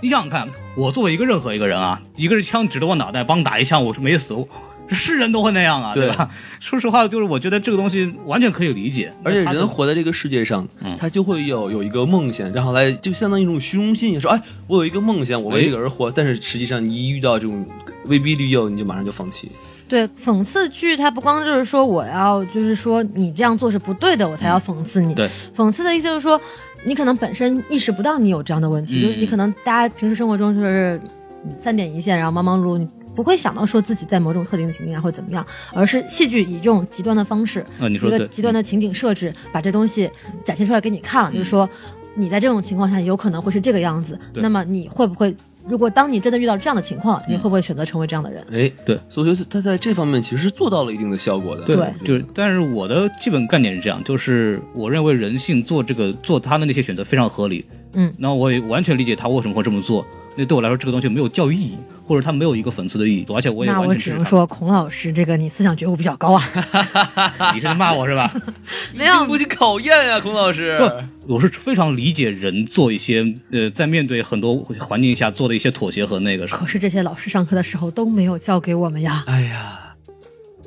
你想想看，我作为一个任何一个人啊，一个是枪指着我脑袋，帮打一枪，我是没死，我是人都会那样啊，对对吧？(laughs) 说实话，就是我觉得这个东西完全可以理解，而且人活在这个世界上嗯，他就会有有一个梦想，然后来就相当于一种虚荣心，说哎，我有一个梦想，我为这个而活。但是实际上，你一遇到这种威逼利诱，你就马上就放弃。对，讽刺剧它不光就是说我要，就是说你这样做是不对的，我才要讽刺你。对，讽刺的意思就是说，你可能本身意识不到你有这样的问题，嗯就是你可能大家平时生活中就是三点一线，然后忙忙碌碌，你不会想到说自己在某种特定的情境下会怎么样，而是戏剧以这种极端的方式，一个，极端的情景设置，把这东西展现出来给你看了，就是说你在这种情况下有可能会是这个样子，那么你会不会？如果当你真的遇到这样的情况，你会不会选择成为这样的人？哎，对，所以我觉得他在这方面其实是做到了一定的效果的。对对就是，但是我的基本概念是这样，就是我认为人性做这个做他的那些选择非常合理，嗯，那我也完全理解他为什么会这么做。那对我来说，这个东西没有教育意义，或者他没有一个讽刺的意义，而且我也那。我只能说，孔老师这个你思想觉悟比较高啊。(laughs) 你是在骂我是吧？(laughs) 没有经不起考验呀，孔老师。不，我是非常理解人做一些呃，在面对很多环境下做的一些妥协和那个。可是这些老师上课的时候都没有教给我们呀。哎呀，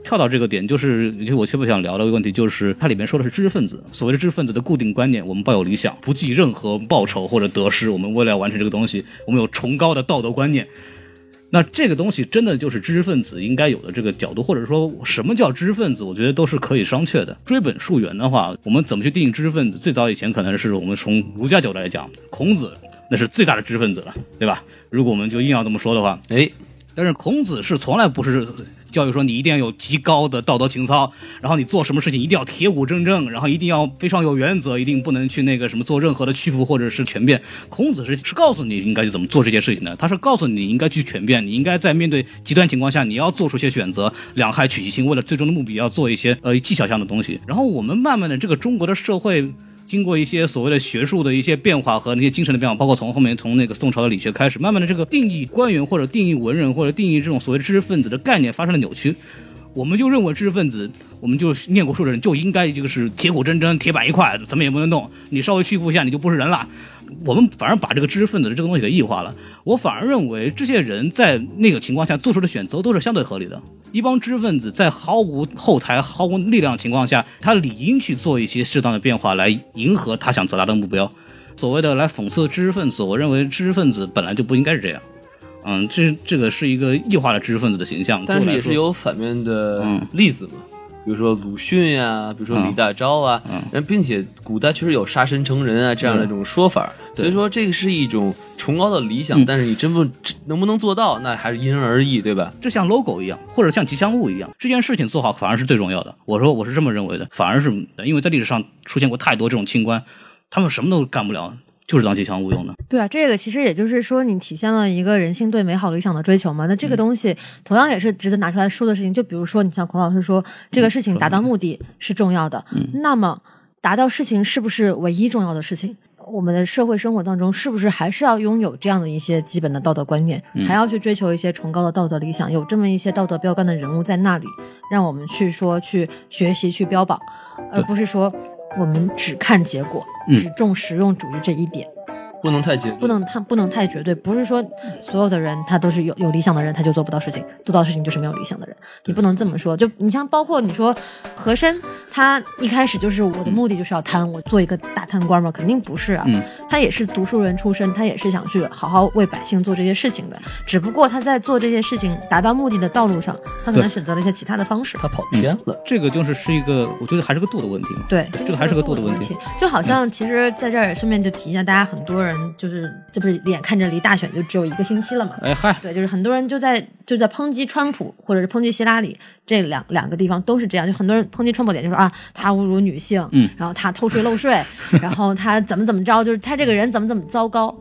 跳到这个点，就是就我特别想聊的一个问题，就是它里面说的是知识分子，所谓的知识分子的固定观念，我们抱有理想，不计任何报酬或者得失，我们为了要完成这个东西，我们有崇高的道德观念。那这个东西真的就是知识分子应该有的这个角度，或者说什么叫知识分子，我觉得都是可以商榷的。追本溯源的话，我们怎么去定义知识分子？最早以前可能是我们从儒家角度来讲，孔子那是最大的知识分子了，对吧？如果我们就硬要这么说的话，哎，但是孔子是从来不是教育说你一定要有极高的道德情操，然后你做什么事情一定要铁骨铮铮，然后一定要非常有原则，一定不能去那个什么做任何的屈服或者是权变。孔子是是告诉你应该怎么做这些事情的，他是告诉你应该去权变，你应该在面对极端情况下你要做出些选择，两害取其轻，为了最终的目的要做一些呃技巧上的东西。然后我们慢慢的这个中国的社会。经过一些所谓的学术的一些变化和那些精神的变化，包括从后面从那个宋朝的理学开始，慢慢的这个定义官员或者定义文人或者定义这种所谓知识分子的概念发生了扭曲。我们就认为知识分子，我们就念过书的人就应该就是铁骨铮铮、铁板一块，怎么也不能动。你稍微屈服一下，你就不是人了。我们反而把这个知识分子的这个东西给异化了。我反而认为这些人在那个情况下做出的选择都是相对合理的。一帮知识分子在毫无后台、毫无力量的情况下，他理应去做一些适当的变化来迎合他想达到的目标。所谓的来讽刺知识分子，我认为知识分子本来就不应该是这样。嗯，这这个是一个异化的知识分子的形象，但是也是有反面的嗯例子嘛，比如说鲁迅呀、比如说李大钊啊，嗯。然后并且古代确实有杀身成仁啊这样的一种说法，对。所以说这个是一种崇高的理想，嗯。但是你真不能不能做到，那还是因人而异，对吧？这像 logo 一样，或者像吉祥物一样，这件事情做好反而是最重要的。我说我是这么认为的，反而是因为在历史上出现过太多这种清官，他们什么都干不了，就是当吉祥物用的。对啊，这个其实也就是说，你体现了一个人性对美好理想的追求嘛。那这个东西同样也是值得拿出来说的事情。就比如说，你像孔老师说，这个事情达到目的是重要的，那么达到事情是不是唯一重要的事情？我们的社会生活当中，是不是还是要拥有这样的一些基本的道德观念，还要去追求一些崇高的道德理想？有这么一些道德标杆的人物在那里，让我们去说、去学习、去标榜，而不是说我们只看结果，嗯只重实用主义这一点。不能太绝对，不能太不能太绝对，不是说所有的人他都是有有理想的人，他就做不到事情，做到事情就是没有理想的人，你不能这么说。就你像包括你说和珅，他一开始就是我的目的就是要贪，我做一个大贪官嘛，肯定不是啊。嗯他也是读书人出身，他也是想去好好为百姓做这些事情的，只不过他在做这些事情达到目的的道路上，他可能选择了一些其他的方式。他跑偏了。这个就是是一个，我觉得还是个度的问题嘛。对，这个还是个度度的问题题。就好像其实在这儿也顺便就提一下，大家很多人就是这不是眼看着离大选就只有一个星期了嘛？哎嗨，对，就是很多人就在就在抨击川普或者是抨击希拉里这两两个地方都是这样，就很多人抨击川普点就说啊，他侮辱女性，嗯然后他偷税漏税，(laughs) 然后他怎么怎么着，就是他这个人怎么怎么糟糕。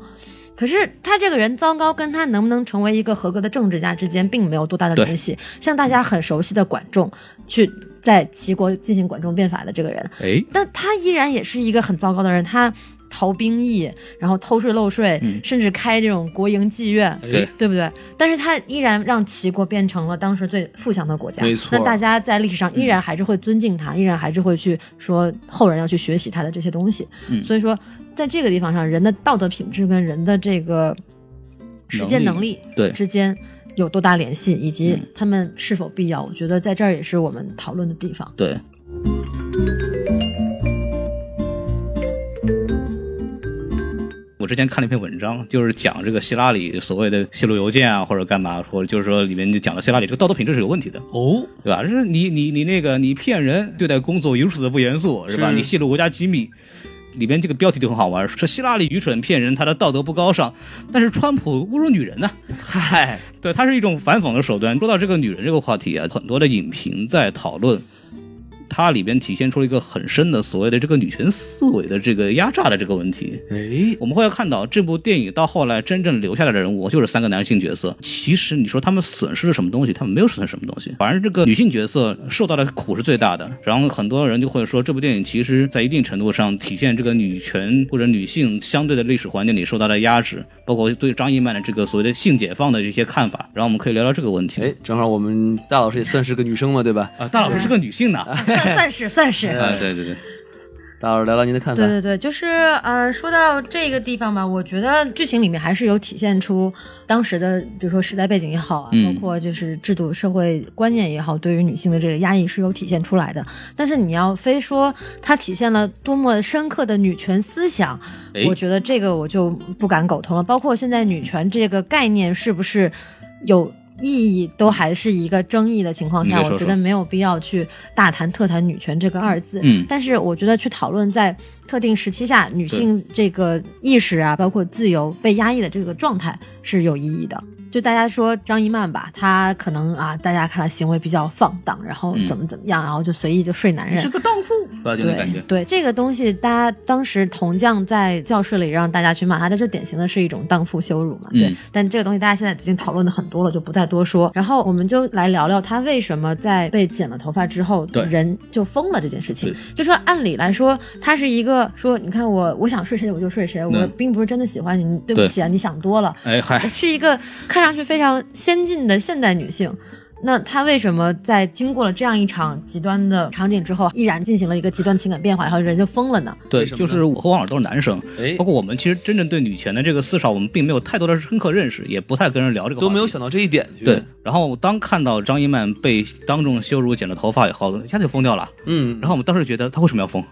可是他这个人糟糕，跟他能不能成为一个合格的政治家之间并没有多大的联系。像大家很熟悉的管仲，去在齐国进行管仲变法的这个人，哎，但他依然也是一个很糟糕的人，他逃兵役，然后偷税漏税，嗯甚至开这种国营妓院，对对不对？但是他依然让齐国变成了当时最富强的国家。没错那大家在历史上依然还是会尊敬他，依然还是会去说后人要去学习他的这些东西。嗯所以说，在这个地方上，人的道德品质跟人的这个实践能力对之间。有多大联系，以及嗯他们是否必要？我觉得在这儿也是我们讨论的地方。对。我之前看了一篇文章，就是讲这个希拉里所谓的泄露邮件啊，或者干嘛，或者就是说里面就讲到希拉里这个道德品质是有问题的，哦，对吧？就是你你你那个你骗人，对待工作如此的不严肃，是吧？是你泄露国家机密，里边这个标题就很好玩，说希拉里愚蠢骗人，他的道德不高尚，但是川普侮辱女人呢、嗨，对，它是一种反讽的手段。说到这个女人这个话题啊，很多的影评在讨论，它里边体现出了一个很深的所谓的这个女权思维的这个压榨的这个问题。哎，我们会看到这部电影到后来真正留下来的人物就是三个男性角色。其实你说他们损失了什么东西？他们没有损失什么东西，反而这个女性角色受到的苦是最大的。然后很多人就会说，这部电影其实在一定程度上体现这个女权或者女性相对的历史环境里受到的压制，包括对张艺曼的这个所谓的性解放的这些看法。然后我们可以聊聊这个问题。哎，正好我们大老师也算是个女生嘛，对吧？啊，大老师是个女性呢。(laughs) (laughs) 算算是 (laughs) 算是。啊，对对对，大老师聊聊您的看法。对对对，就是呃，说到这个地方吧，我觉得剧情里面还是有体现出当时的，比如说时代背景也好啊，嗯包括就是制度、社会观念也好，对于女性的这个压抑是有体现出来的。但是你要非说它体现了多么深刻的女权思想，哎我觉得这个我就不敢苟同了。包括现在女权这个概念是不是有？意义都还是一个争议的情况下，说说我觉得没有必要去大谈特谈女权这个二字。嗯但是我觉得去讨论在特定时期下女性这个意识啊，包括自由被压抑的这个状态是有意义的。就大家说张一曼吧，她可能啊，大家看她行为比较放荡，然后嗯怎么怎么样，然后就随意就睡男人是。个荡妇，吧？就那感觉对。对，这个东西，大家当时铜匠在教室里让大家去骂他，这是典型的是一种荡妇羞辱嘛。对，嗯但这个东西大家现在已经讨论的很多了，就不再多说。然后我们就来聊聊他为什么在被剪了头发之后，对人就疯了这件事情。就说按理来说，他是一个说，你看我我想睡谁我就睡谁，我嗯并不是真的喜欢你，对不起啊，你想多了。哎嗨，是一个看上去非常先进的现代女性。那她为什么在经过了这样一场极端的场景之后，依然进行了一个极端情感变化，然后人就疯了呢？对，就是我和王老师都是男生，哎包，括我们其实真正对女权的这个思潮，我们并没有太多的深刻认识，也不太跟人聊这个话题都没有想到这一点去。对，，然后当看到张一曼被当众羞辱、剪了头发以后，一下就疯掉了。嗯，然后我们当时觉得她为什么要疯？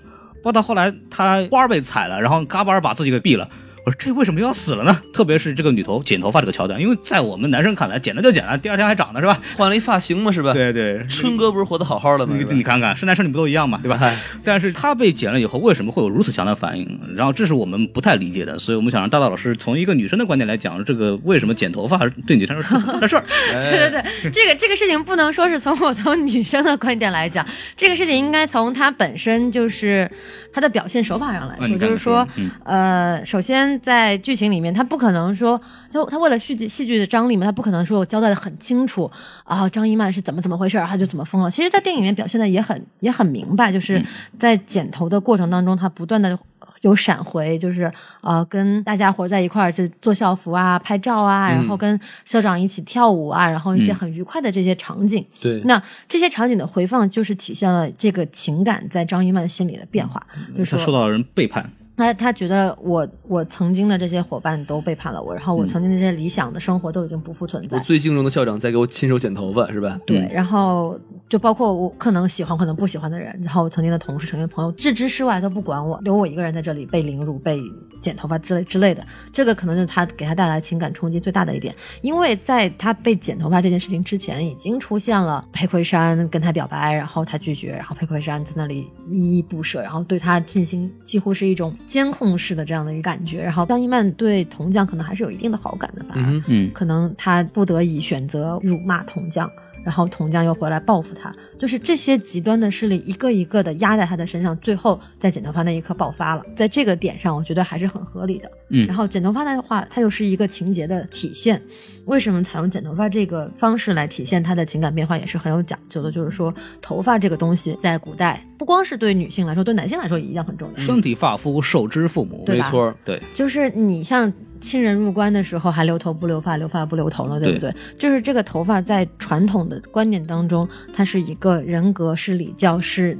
包括到后来她花儿被踩了，然后嘎巴儿把自己给毙了。我说这为什么要死了呢？特别是这个女头剪头发这个桥段，因为在我们男生看来，剪了就剪了，第二天还长呢，是吧？换了一发型嘛，是吧？对对，春哥不是活得好好的吗？你你看看，是男生女不都一样嘛，对吧？但是他被剪了以后，为什么会有如此强的反应？然后这是我们不太理解的，所以我们想让大道老师从一个女生的观点来讲，这个为什么剪头发对女生是很大的事儿？(laughs) 对对对，这个这个事情不能说是从我从女生的观点来讲，这个事情应该从她本身就是她的表现手法上来说，就是说嗯，呃，首先在剧情里面，他不可能说，他他为了戏剧戏剧的张力嘛，他不可能说我交代的很清楚啊，张一曼是怎么怎么回事儿，她就怎么疯了。其实，在电影里面表现的也很也很明白，就是在剪头的过程当中，他不断的。有闪回，就是呃，跟大家伙在一块儿就做校服啊、拍照啊，然后跟校长一起跳舞啊，然后一些很愉快的这些场景。对那这些场景的回放，就是体现了这个情感在张一曼心里的变化，就是受到了人背叛，他他觉得我我曾经的这些伙伴都背叛了我，然后我曾经的这些理想的生活都已经不复存在。我最敬重的校长在给我亲手剪头发，是吧？对，然后就包括我可能喜欢，可能不喜欢的人，然后我曾经的同事、曾经的朋友，置之事外都不管我，留我一个人在这里被凌辱、被剪头发之类之类的，这个可能就是他给他带来情感冲击最大的一点。因为在他被剪头发这件事情之前，已经出现了裴魁山跟他表白，然后他拒绝，然后裴魁山在那里依依不舍，然后对他进行几乎是一种监控式的这样的一个感觉。然后张一曼对铜匠可能还是有一定的好感的，反而。嗯嗯，可能他不得已选择辱骂铜匠，然后铜匠又回来报复他，就是这些极端的势力一个一个的压在他的身上，最后在剪头发那一刻爆发了。在这个点上，我觉得还是很合理的。嗯然后剪头发的话，它又是一个情节的体现。为什么采用剪头发这个方式来体现他的情感变化，也是很有讲究的。就是说，头发这个东西在古代不光是对女性来说，对男性来说也一样很重要。身体发肤受之父母，没错儿，对，就是你像亲人入关的时候还留头不留发，留发不留头了，对不对？就是这个头发在传统的观念当中，它是一个人格、是礼教、是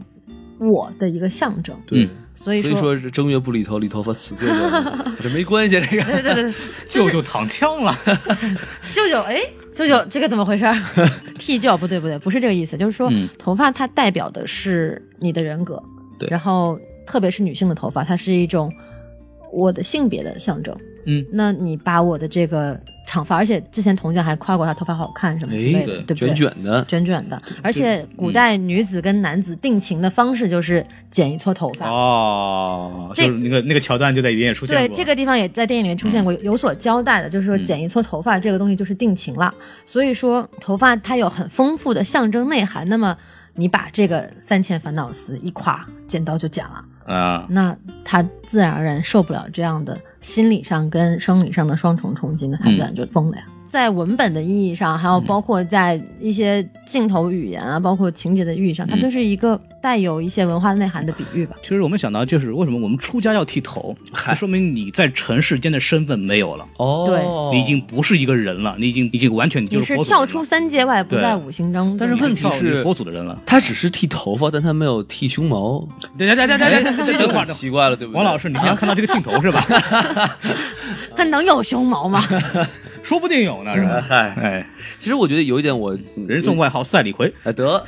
我的一个象征。对。所以说，所以说是正月不理头，理头发死舅舅，这没关系，这个对对对。对，(laughs) 舅舅躺枪了，(laughs) 舅舅，哎，舅舅，这个怎么回事儿？(laughs) 替舅不对不对，不是这个意思，就是说、嗯。头发它代表的是你的人格，对。然后特别是女性的头发，它是一种我的性别的象征。嗯，那你把我的这个长发，而且之前铜匠还夸过他头发好看什么之类的，哎，对不对？卷卷的，卷卷的，而且古代女子跟男子定情的方式就是剪一撮头发。哦，这就是那个那个桥段就在里面也出现过，对，这个地方也在电影里面出现过，有所交代的，就是说嗯剪一撮头发这个东西就是定情了。所以说，头发它有很丰富的象征内涵。那么，你把这个三千烦恼丝一垮，剪刀就剪了，啊，那他自然而然受不了这样的心理上跟生理上的双重冲击，那他自然就疯了呀。在文本的意义上，还有包括在一些镜头语言啊，包括情节的寓意上，它嗯都是一个带有一些文化内涵的比喻吧。其实我们想到就是为什么我们出家要剃头，就说明你在尘世间的身份没有了，哦，对你已经不是一个人了，你已经已经完全你就是佛祖人了跳出三界外，不在五行中。但是问题是佛祖的人了。他只是剃头发，但他没有剃胸毛，(laughs) 等等等等等等，这就很奇怪了，对不对？王老师，你现在看到这个镜头是吧？(laughs) 他能有胸毛吗？说不定有呢，是吧？嗨，哎，其实我觉得有一点我人送外号赛李逵，哎得，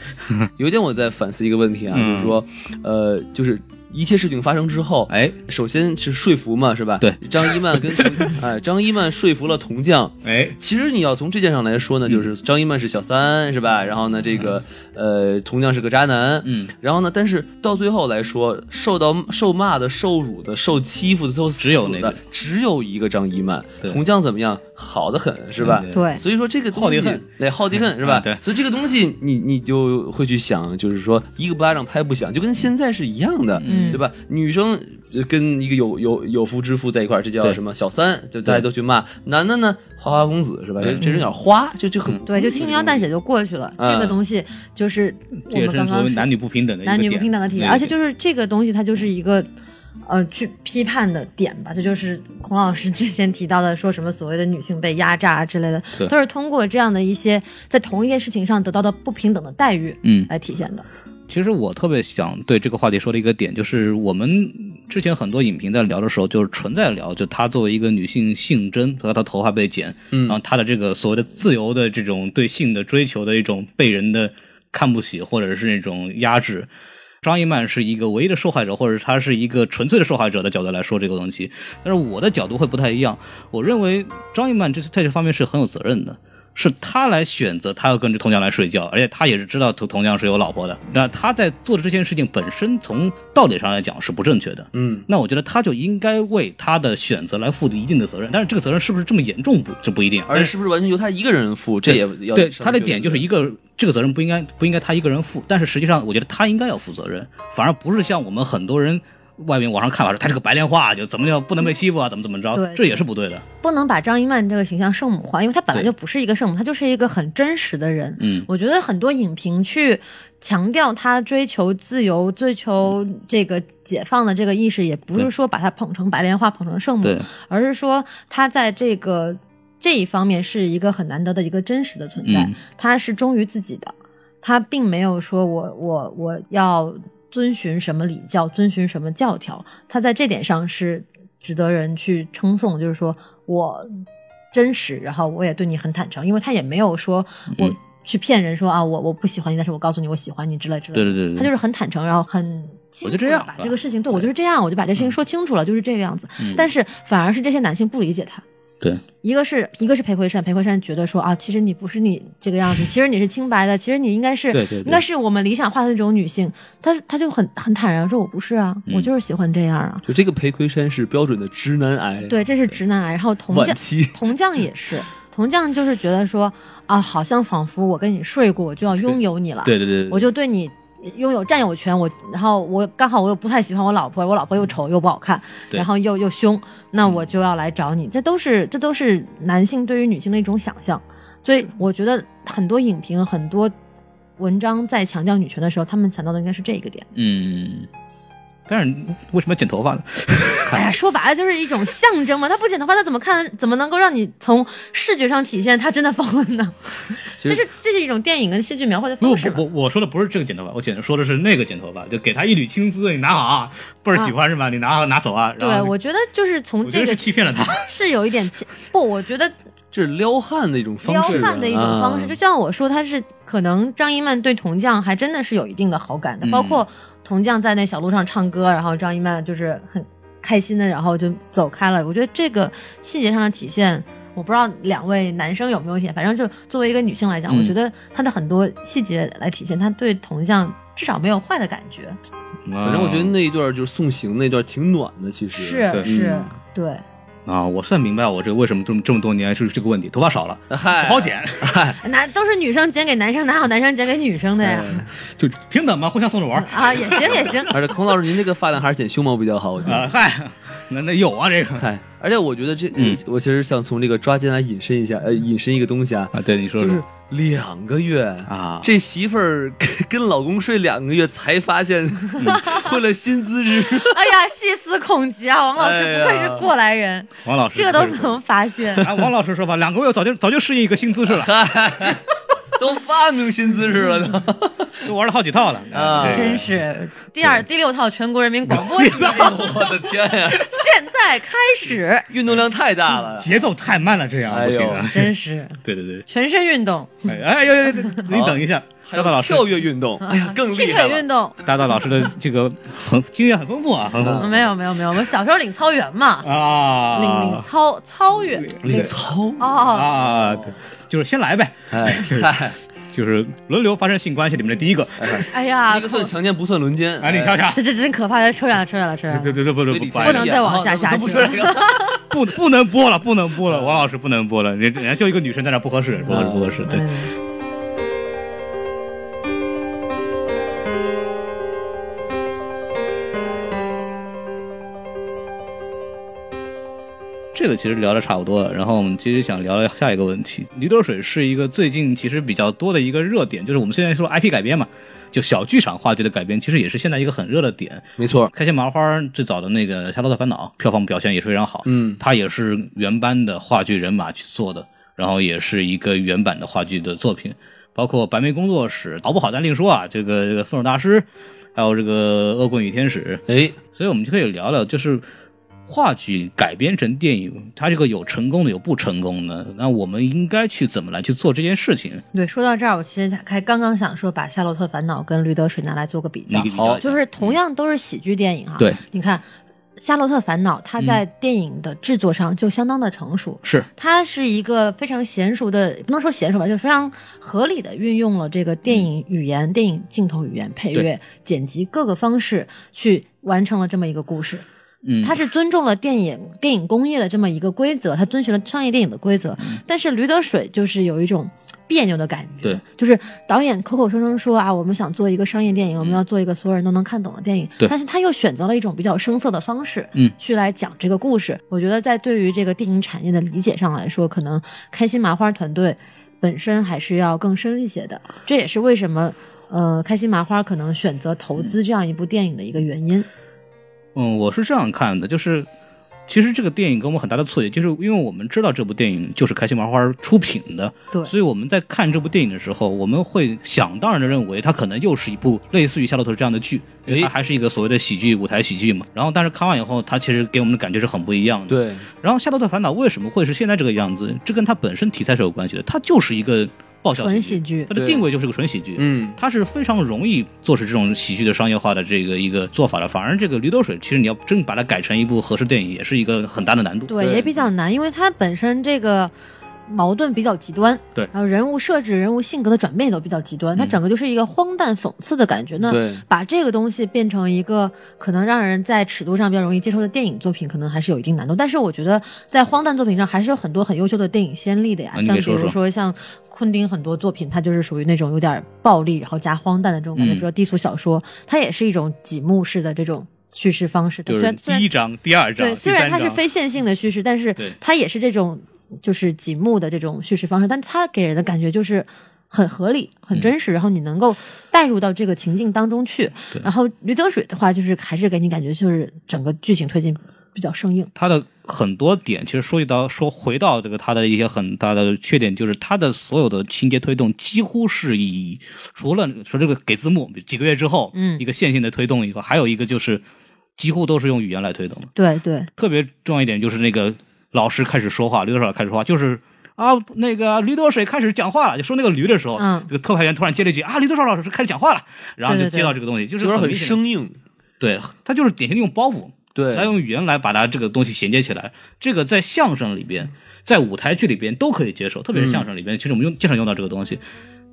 有一点我在反思一个问题啊，嗯。就是说，呃，就是一切事情发生之后，哎。首先是说服嘛，是吧？对，张一曼跟 (laughs) 哎张一曼说服了铜匠。哎，其实你要从这件上来说呢，就是张一曼是小三，是吧？然后呢，这个呃，铜匠是个渣男，嗯，然后呢，但是到最后来说，受到受骂的、受辱的、受欺负的，最后只有那个。死的只有一个张一曼，铜匠怎么样？好的很，是吧？对对，所以说这个好敌恨，对，好敌恨是吧？嗯对。所以这个东西你你就会去想，就是说一个巴掌拍不响，就跟现在是一样的，嗯对吧？女生呃跟一个有有有夫之妇在一块儿，这叫什么小三？就大家都去骂。男的呢，花花公子是吧？这这人有点花，就就很对，就轻描淡写就过去了。嗯这个东西就是我这也是们刚刚男女不平等的一个男女不平等的体验，那个点而且就是这个东西，它就是一个。呃，去批判的点吧，这就是孔老师之前提到的，说什么所谓的女性被压榨啊之类的，都是通过这样的一些在同一件事情上得到的不平等的待遇，嗯来体现的。其实我特别想对这个话题说的一个点，就是我们之前很多影评在聊的时候，就是纯在聊，就她作为一个女性性征，和她头发被剪，嗯然后她的这个所谓的自由的这种对性的追求的一种被人的看不起或者是那种压制。张一曼是一个唯一的受害者，或者她是一个纯粹的受害者的角度来说这个东西，但是我的角度会不太一样。我认为张一曼这在这方面是很有责任的。是他来选择，他要跟着铜匠来睡觉，而且他也是知道铜铜匠是有老婆的。那他在做的这件事情本身，从道理上来讲是不正确的。嗯，那我觉得他就应该为他的选择来负一定的责任。但是这个责任是不是这么严重不这不一定，而且是不是完全由他一个人负，这也要对他的点就是一个这个责任不应该不应该他一个人负，但是实际上我觉得他应该要负责任，反而不是像我们很多人。外面网上看法说，他是个白莲花，就怎么叫不能被欺负啊？怎么怎么着？对这也是不对的。不能把张一曼这个形象圣母化，因为她本来就不是一个圣母，她就是一个很真实的人。嗯，我觉得很多影评去强调她追求自由、追求这个解放的这个意识，也不是说把她捧成白莲花、捧成圣母，而是说她在这个这一方面是一个很难得的一个真实的存在。嗯、她是忠于自己的，她并没有说我我我要。遵循什么礼教，遵循什么教条，他在这点上是值得人去称颂。就是说我真实，然后我也对你很坦诚，因为他也没有说我去骗人说啊，我我不喜欢你，但是我告诉你我喜欢你之类之类。对对对，他就是很坦诚，然后很我就这样把这个事情，对我就是这样，我就把这事情说清楚了，就是这个样子。但是反而是这些男性不理解他。对，一个是一个是裴魁山，裴魁山觉得说啊，其实你不是你这个样子，(laughs) 其实你是清白的，其实你应该是对对应该是我们理想化的那种女性。他他就很很坦然说，我不是啊，我就是喜欢这样啊。就这个裴魁山是标准的直男癌，对，这是直男癌。然后铜匠 (laughs) 铜匠也是，铜匠就是觉得说啊，好像仿佛我跟你睡过，我就要拥有你了，对对对，我就对你。拥有占有权，我然后我刚好我又不太喜欢我老婆，我老婆又丑又不好看，然后又又凶，那我就要来找你，这都是这都是男性对于女性的一种想象，所以我觉得很多影评很多文章在强调女权的时候，他们强调的应该是这一个点。嗯。但是为什么要剪头发呢？(laughs) 哎呀，说白了就是一种象征嘛。他不剪头发，他怎么看？怎么能够让你从视觉上体现他真的疯了呢？(laughs) 这是这是一种电影跟戏剧描绘的方式。我我说的不是这个剪头发，我剪说的是那个剪头发，就给他一缕青丝，你拿好啊，倍儿喜欢是吧？你拿好拿走啊。对，我觉得就是从这个是欺骗了他，是有一点欺不？我觉得这是撩汉的一种方式，撩汉的一种方式。就像我说，他是可能张一曼对铜匠还真的是有一定的好感的，包括。铜匠在那小路上唱歌，然后张一曼就是很开心的，然后就走开了。我觉得这个细节上的体现，我不知道两位男生有没有体现，反正就作为一个女性来讲，我觉得她的很多细节来体现，她对铜匠至少没有坏的感觉。反正我觉得那一段就是送行那段挺暖的，其实是是，对。啊，我算明白我这个为什么这么这么多年是这个问题，头发少了，不好剪，男 (laughs) 都是女生剪给男生，哪有男生剪给女生的呀？就平等嘛，互相送着玩啊，也行也行。而且孔老师，您这个发量还是剪胸毛比较好，我觉得。嗨，那那有啊，这个嗨。而且我觉得这，嗯，我其实想从这个抓奸来引申一下，呃，引申一个东西啊。啊，对，你说就是两个月啊，这媳妇儿跟跟老公睡两个月才发现 (laughs) 混了新姿势。(laughs) 哎呀，细思恐极啊！王老师不愧是过来人，王老师这都能发现。啊，王老师说吧，两个月早就早就适应一个新姿势了。(laughs) 都发明新姿势了，都都玩了好几套了啊！真是第二、第六套全国人民广播体操，我的天呀！现在开始，运动量太大了，节奏太慢了，这样不行。真是，(laughs) 对对对，全身运动。哎哎呦，你等一下，大道老师跳跃运动，哎呀，更厉害了。运动，大道老师的这个很经验很丰富啊，很丰富。没有没有没有，我们小时候领操员嘛。啊，领领操操员，领操？啊啊，对。就是先来呗，哎，就是轮流发生性关系里面的第一个。哎呀，一个算强奸不算轮奸，哎，你瞧瞧，这这真可怕，扯远了，扯远了，扯远了。对对对，不不不，不能再往下下去了，(laughs) 不不能播了，不能播了，王老师不能播了，人人家就一个女生在那不合适，不合适，不合适，对。这个其实聊的差不多了，然后我们其实想聊聊下一个问题。驴得水是一个最近其实比较多的一个热点，就是我们现在说 IP 改编嘛，就小剧场话剧的改编，其实也是现在一个很热的点。没错，开心麻花最早的那个《夏洛特烦恼》票房表现也是非常好，嗯，它也是原班的话剧人马去做的，然后也是一个原版的话剧的作品。包括白眉工作室，好不好咱另说啊。这个这个分手大师，还有这个恶棍与天使，哎，所以我们就可以聊聊，就是。话剧改编成电影，它这个有成功的，有不成功的，那我们应该去怎么来去做这件事情？对，说到这儿，我其实还刚刚想说，把《夏洛特烦恼》跟《驴得水》拿来做个比较就是同样都是喜剧电影哈。对，你看《夏洛特烦恼》，它在电影的制作上就相当的成熟。是它是一个非常娴熟的，不能说娴熟吧，就非常合理的运用了这个电影语言、电影镜头语言、配乐、剪辑各个方式去完成了这么一个故事。嗯，他是尊重了电影电影工业的这么一个规则，他遵循了商业电影的规则。但是《驴得水》就是有一种别扭的感觉，对，就是导演口口声声说啊，我们想做一个商业电影，我们要做一个所有人都能看懂的电影，对但是他又选择了一种比较生涩的方式，嗯，去来讲这个故事。我觉得在对于这个电影产业的理解上来说，可能开心麻花团队本身还是要更深一些的，这也是为什么。呃，开心麻花可能选择投资这样一部电影的一个原因。嗯，我是这样看的，就是其实这个电影给我们很大的错觉，就是因为我们知道这部电影就是开心麻花出品的，对所以我们在看这部电影的时候，我们会想当然的认为它可能又是一部类似于《夏洛特》这样的剧，因为它还是一个所谓的喜剧舞台喜剧嘛。然后，但是看完以后，它其实给我们的感觉是很不一样的。。对，然后，《夏洛特烦恼》为什么会是现在这个样子？这跟它本身题材是有关系的，它就是一个爆笑纯喜喜剧它的定位就是个纯喜剧。嗯，它是非常容易做出这种喜剧的商业化的这个一个做法的，反而这个《驴得水》，其实你要真把它改成一部合适电影，也是一个很大的难度。对，对也比较难，因为它本身这个矛盾比较极端，对然后人物设置、人物性格的转变也都比较极端，它整个就是一个荒诞讽刺的感觉。那对把这个东西变成一个可能让人在尺度上比较容易接受的电影作品，可能还是有一定难度。但是我觉得在荒诞作品上还是有很多很优秀的电影先例的呀，像比如说像。昆汀很多作品，它就是属于那种有点暴力，然后加荒诞的这种感觉，嗯比如说低俗小说，它也是一种几幕式的这种叙事方式。就是虽然第一章、第二章、对，虽然它是非线性的叙事，但是它也是这种就是几幕的这种叙事方式，但它给人的感觉就是很合理、很真实，然后你能够带入到这个情境当中去。然后《驴得水》的话，就是还是给你感觉就是整个剧情推进比较生硬。它的很多点，其实说一到说回到这个它的一些很大的缺点，就是它的所有的情节推动几乎是以除了说这个给字幕几个月之后，嗯一个线性的推动以外，还有一个就是几乎都是用语言来推动的。对对，特别重要一点就是那个老师开始说话，驴得水开始说话，就是啊，那个驴得水开始讲话了，就说那个驴的时候，嗯。这个特派员突然接了一句啊，驴得水老师开始讲话了，然后就对对对。接到这个东西，就是很生硬。对他就是典型的用包袱，对。他，用语言来把他这个东西衔接起来。这个在相声里边，在舞台剧里边都可以接受，特别是相声里边，其实我们用经常用到这个东西，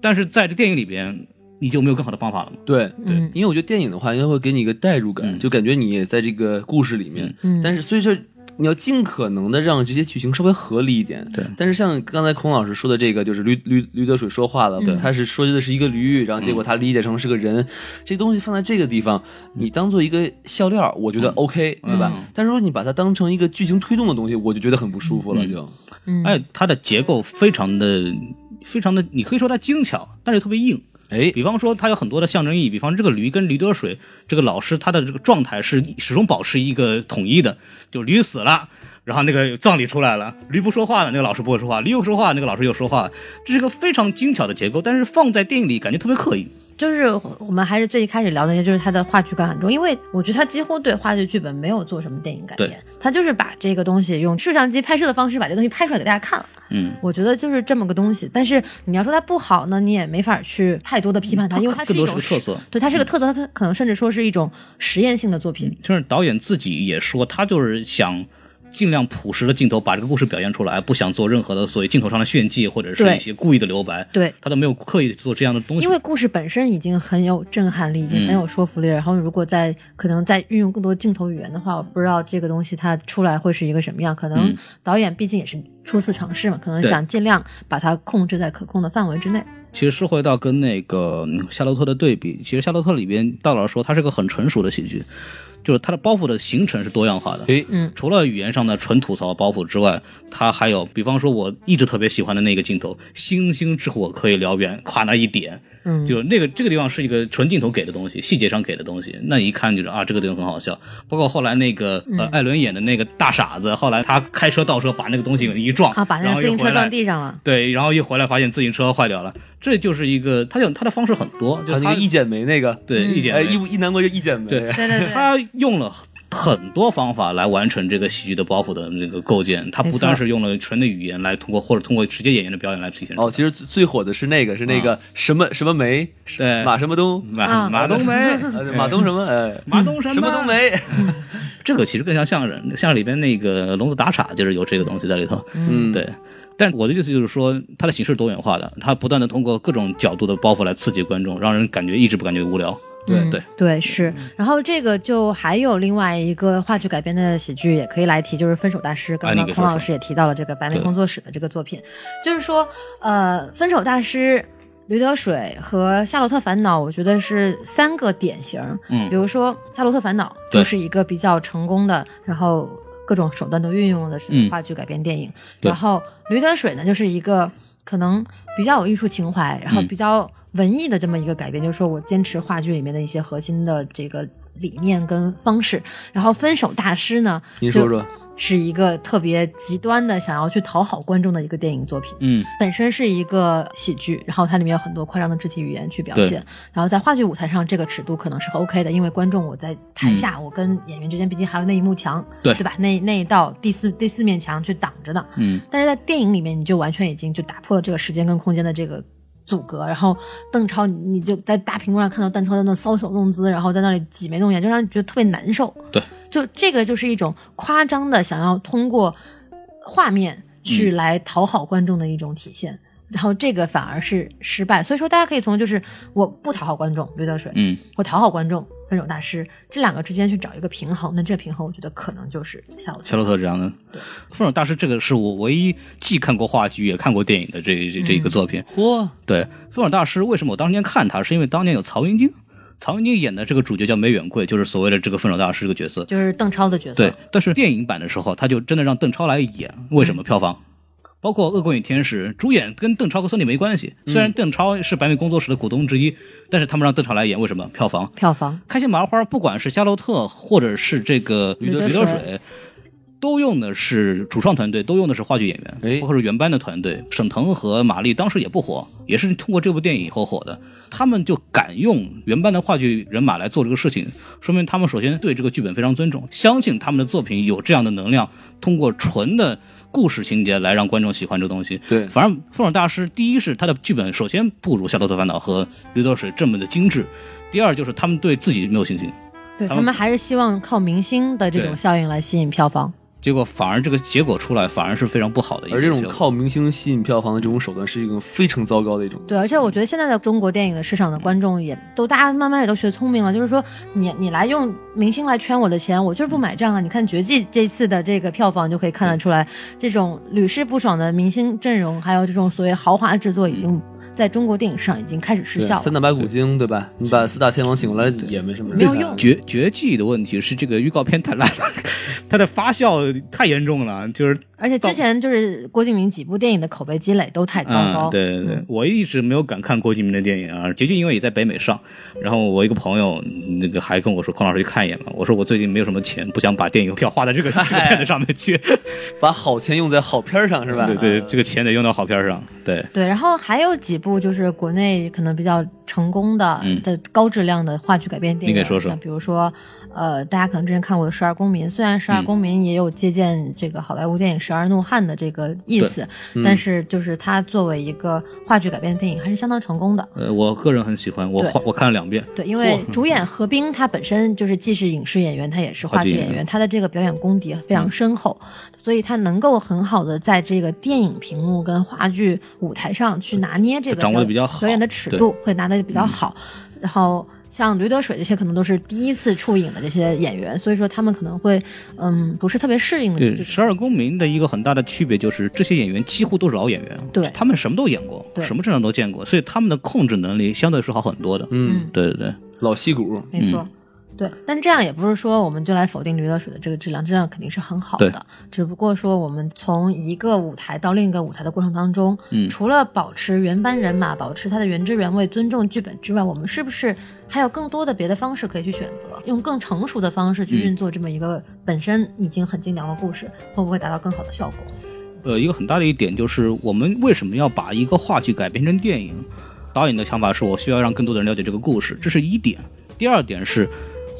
但是在这电影里边，你就没有更好的方法了嘛？对，嗯。因为我觉得电影的话，应该会给你一个代入感，嗯。就感觉你也在这个故事里面。嗯。但是所以说，你要尽可能的让这些剧情稍微合理一点。对但是像刚才孔老师说的这个，就是驴驴驴得水说话了，对他是说的是一个驴，然后结果他理解成是个人，这东西放在这个地方，你当做一个笑料，我觉得 OK，、对吧？嗯但如果你把它当成一个剧情推动的东西，我就觉得很不舒服了，嗯就。嗯，哎，它的结构非常的、非常的，你可以说它精巧，但是特别硬。哎，比方说，它有很多的象征意义。比方这个驴跟驴得水，这个老师他的这个状态是始终保持一个统一的，就驴死了。然后那个葬礼出来了，驴不说话了，那个老师不会说话；驴又说话，那个老师又说话。这是个非常精巧的结构，但是放在电影里感觉特别刻意。就是我们还是最一开始聊的那些，就是他的话剧感很重，因为我觉得他几乎对话剧剧本没有做什么电影改编他，就是把这个东西用摄像机拍摄的方式把这东西拍出来给大家看了。嗯，我觉得就是这么个东西，但是你要说它不好呢，你也没法去太多的批判它，因为它是一种个特色。对，它是个特色，它可能甚至说是一种实验性的作品。就是导演自己也说，他就是想尽量朴实的镜头把这个故事表现出来，不想做任何的所谓镜头上的炫技或者是一些故意的留白。对，他都没有刻意做这样的东西。因为故事本身已经很有震撼力，已经很有说服力了。然后如果再可能再运用更多镜头语言的话，我不知道这个东西它出来会是一个什么样。可能嗯导演毕竟也是初次尝试嘛，可能想尽量把它控制在可控的范围之内。其实说回到跟那个嗯夏洛特的对比，其实夏洛特里边，道老师说它是个很成熟的喜剧，就是它的包袱的形成是多样化的。诶，嗯，除了语言上的纯吐槽包袱之外，它还有，比方说我一直特别喜欢的那个镜头，星星之火可以燎原，夸那一点，嗯。就那个这个地方是一个纯镜头给的东西，细节上给的东西，那一看就是啊，这个地方很好笑。包括后来那个嗯。呃艾伦演的那个大傻子，后来他开车倒车把那个东西一撞啊，把那然个自行车后一回来撞地上了。对，然后一回来发现自行车坏掉了，这就是一个他就他的方式很多，就那个一剪梅那个，嗯对一剪哎，梅一一难过就一剪梅，对对对对，他用了很多方法来完成这个喜剧的包袱的那个构建。它不单是用了纯的语言来通过，或者通过直接演员的表演来体现。哦，其实最最火的是那个，是那个什么什么梅，对。马什么东，马啊。马冬梅，呃马冬什么，哎，马冬什么？什么冬梅，(laughs) 这个其实更像相声，相声里边那个聋子打岔就是有这个东西在里头。嗯，对。但我的意思就是说，它的形式多元化的，它不断的通过各种角度的包袱来刺激观众，让人感觉一直不感觉无聊。嗯对对是。然后这个就还有另外一个话剧改编的喜剧也可以来提，就是《分手大师》。刚刚孔老师也提到了这个白眉工作室的这个作品，就是说，呃，《分手大师》。驴得水和《夏洛特烦恼》，我觉得是三个典型。嗯比如说《夏洛特烦恼》就是一个比较成功的，然后各种手段都运用的是嗯话剧改编电影。对然后《驴得水》呢，就是一个可能比较有艺术情怀，然后嗯比较文艺的这么一个改变，就是说我坚持话剧里面的一些核心的这个理念跟方式。然后《分手大师》呢，就您说说，是一个特别极端的想要去讨好观众的一个电影作品。嗯，本身是一个喜剧，然后它里面有很多夸张的肢体语言去表现，然后在话剧舞台上这个尺度可能是 OK 的，因为观众我在台下，我跟演员之间毕竟还有那一幕墙，对吧？那那一道第四第四面墙去挡着的，嗯，但是在电影里面你就完全已经就打破了这个时间跟空间的这个。阻隔，然后邓超，你你就在大屏幕上看到邓超在那搔首弄姿，然后在那里挤眉弄眼，就让人觉得特别难受。对，就这个就是一种夸张的想要通过画面去来讨好观众的一种体现，然后这个反而是失败。所以说，大家可以从就是我不讨好观众，刘德水，嗯，我讨好观众，分手大师这两个之间去找一个平衡，那这个平衡我觉得可能就是夏洛特。夏洛特这样的。对分手大师这个是我唯一既看过话剧也看过电影的这这这一个作品。嚯，对，分手大师为什么我当年看他，是因为当年有曹云金，曹云金演的这个主角叫梅远贵，就是所谓的这个分手大师这个角色。就是邓超的角色。对，但是电影版的时候，他就真的让邓超来演，为什么票房？包括《恶棍与天使》，主演跟邓超和孙俪没关系。虽然邓超是白眉工作室的股东之一，但是他们让邓超来演，为什么？票房。票房，开心麻花不管是夏洛特或者是这个驴得水水，都用的是主创团队，都用的是话剧演员，哎包括是原班的团队。沈腾和马丽当时也不火，也是通过这部电影以后火的。他们就敢用原班的话剧人马来做这个事情，说明他们首先对这个剧本非常尊重，相信他们的作品有这样的能量，通过纯的故事情节来让观众喜欢这个东西。对反正《风手大师》第一是他的剧本首先不如《夏洛特烦恼》和《驴得水》这么的精致，第二就是他们对自己没有信心。他们对他们还是希望靠明星的这种效应来吸引票房。结果反而这个结果出来反而是非常不好的一个而这种靠明星吸引票房的这种手段，是一种非常糟糕的一种。对，而且我觉得现在的中国电影的市场的观众也都，大家慢慢也都学聪明了，就是说你你来用明星来圈我的钱，我就是不买账啊！你看《绝技》这次的这个票房就可以看得出来，这种屡试不爽的明星阵容，还有这种所谓豪华制作，已经在中国电影市场已经开始失效了。三大白骨精对吧？你把四大天王请过来也没什么没有用绝绝技的问题是这个预告片太烂了，(laughs) 它的发酵太严重了，就是而且之前就是郭敬明几部电影的口碑积累都太糟糕。嗯，对对对，我一直没有敢看郭敬明的电影啊，结局因为也在北美上，然后我一个朋友那个还跟我说，孔老师去看一眼吧，我说我最近没有什么钱，不想把电影票花在这个这个片子上面去，(laughs) 把好钱用在好片上是吧？对对，这个钱得用到好片上，对，对，然后还有几部就是国内可能比较成功的、嗯。的高质量的话剧改编电影，你给说说像比如说，呃，大家可能之前看过的《十二公民》，虽然《十二嗯公民》也有借鉴这个好莱坞电影《十二怒汉》的这个意思，嗯但是就是它作为一个话剧改编的电影，还是相当成功的。呃，我个人很喜欢，我对花我看了两遍，对，因为主演何冰他本身就是既是影视演员，他也是话剧演员，话剧演员他的这个表演功底非常深厚，所以他能够很好的在这个电影屏幕跟话剧舞台上去拿捏这个掌握的比较好表演的尺度，会拿的比较好。然后像驴得水这些可能都是第一次出影的这些演员，所以说他们可能会嗯不是特别适应这对，《十二公民》的一个很大的区别就是，这些演员几乎都是老演员，对他们什么都演过，对什么阵仗都见过，所以他们的控制能力相对是好很多的。嗯，对对对，老戏骨，没错。对，但这样也不是说我们就来否定驴得水的这个质量，质量肯定是很好对的。只不过说我们从一个舞台到另一个舞台的过程当中，嗯除了保持原班人马、保持它的原汁原味、尊重剧本之外，我们是不是还有更多的别的方式可以去选择？用更成熟的方式去运作这么一个本身已经很精良的故事，会不会达到更好的效果？呃，一个很大的一点就是，我们为什么要把一个话剧改编成电影？导演的想法是我需要让更多的人了解这个故事，这是一点。第二点是，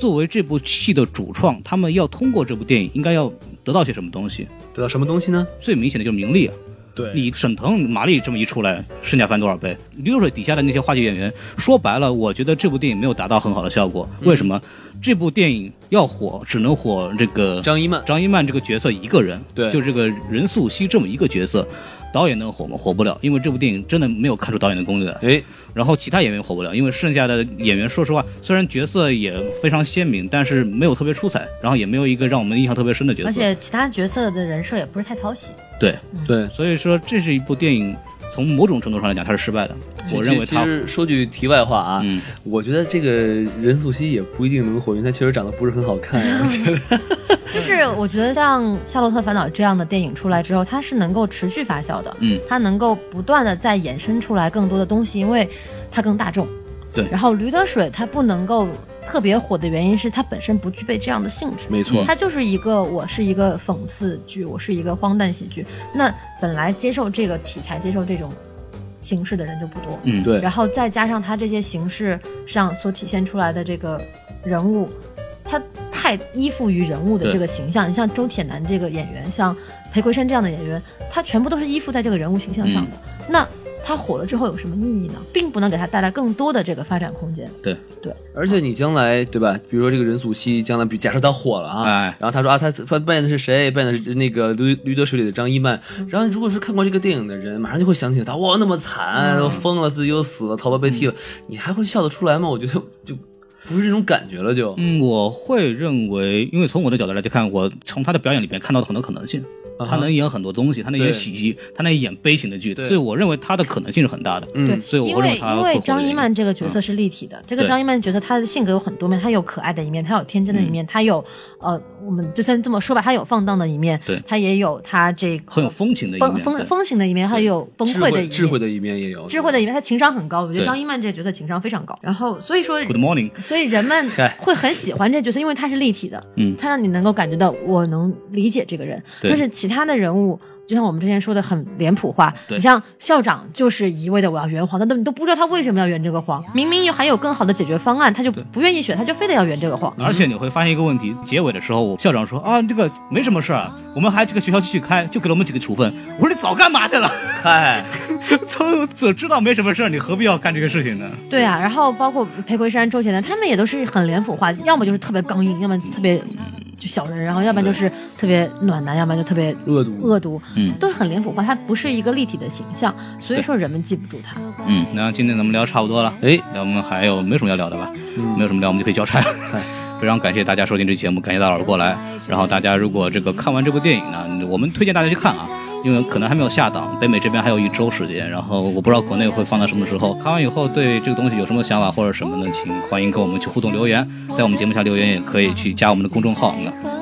作为这部戏的主创，他们要通过这部电影，应该要得到些什么东西？得到什么东西呢？最明显的就是名利啊。对你沈腾、马丽这么一出来，身价翻多少倍？流水底下的那些话剧演员，说白了，我觉得这部电影没有达到很好的效果。为什么？这部电影要火，只能火这个张一曼，张一曼这个角色一个人，对就这个任素汐这么一个角色，导演能火吗？火不了，因为这部电影真的没有看出导演的功力来。哎，然后其他演员火不了，因为剩下的演员，说实话，虽然角色也非常鲜明，但是没有特别出彩，然后也没有一个让我们印象特别深的角色。而且其他角色的人设也不是太讨喜。对，对，所以说这是一部电影，从某种程度上来讲，它是失败的。我认为他其，实说句题外话啊，嗯，我觉得这个任素汐也不一定能火，因为她确实长得不是很好看啊。我觉得，(laughs) 就是我觉得像《夏洛特烦恼》这样的电影出来之后，它是能够持续发酵的，嗯，它能够不断的再衍生出来更多的东西，因为它更大众。对然后《驴得水》它不能够特别火的原因是它本身不具备这样的性质。没错，它就是一个，我是一个讽刺剧，我是一个荒诞喜剧。那本来接受这个题材、接受这种形式的人就不多，嗯，对然后再加上它这些形式上所体现出来的这个人物，他太依附于人物的这个形象。你像周铁男这个演员，像裴魁山这样的演员，他全部都是依附在这个人物形象上的。嗯那他火了之后有什么意义呢？并不能给他带来更多的这个发展空间。对对，而且你将来对吧？比如说这个任素汐将来，比假设她火了啊，哎然后他说啊，他他扮演的是谁？扮演的是那个驴驴得水里的张一曼。嗯然后如果是看过这个电影的人，马上就会想起他，哇，那么惨，嗯疯了，自己又死了，头发被剃了，你还会笑得出来吗？我觉得 (laughs) 就不是这种感觉了，就。嗯，我会认为，因为从我的角度来看，我从他的表演里面看到了很多可能性。他能演很多东西，他能演喜剧，他能演悲情的剧，对。所以我认为他的可能性是很大的。嗯对，所以因为我认为他因为张一曼这个角色是立体的，这个张一曼角色她的性格有很多面，她有可爱的一面，她有天真的一面，她有呃，我们就算这么说吧，她有放荡的一面，对她也有她这个很有风情的一面在风风情的一面，她也有崩溃的一面，智慧的一面也有，智慧的一面，她情商很高，我觉得张一曼这个角色情商非常高，然后所以说 Good morning，所以人们会很喜欢这角色，因为他是立体的，嗯他让你能够感觉到我能理解这个人。对但是其他他的人物，就像我们之前说的很脸谱化，你像校长就是一味的我要圆谎，但都你都不知道他为什么要圆这个谎，明明有还有更好的解决方案，他就不愿意选，他就非得要圆这个谎。而且你会发现一个问题，结尾的时候，校长说啊，这个没什么事儿啊，我们还这个学校继续开，就给了我们几个处分。我说你早干嘛去了？嗨，(laughs) 早早知道没什么事儿，你何必要干这个事情呢？对啊，然后包括裴魁山、周杰伦，他们也都是很脸谱化，要么就是特别刚硬，要么就特别就小人，然后要不然就是特别暖男，要不然就特别恶毒恶毒，嗯都是很脸谱化，它不是一个立体的形象，所以说人们记不住它。嗯，那今天咱们聊差不多了，哎，那我们还有没有什么要聊的吧？没有什么聊，我们就可以交差了。(laughs) 非常感谢大家收听这期节目，感谢大老师过来。然后大家如果这个看完这部电影呢，我们推荐大家去看啊，因为可能还没有下档，北美这边还有一周时间。然后我不知道国内会放到什么时候。看完以后对这个东西有什么想法或者什么的，请欢迎跟我们去互动留言，在我们节目下留言，也可以去加我们的公众号。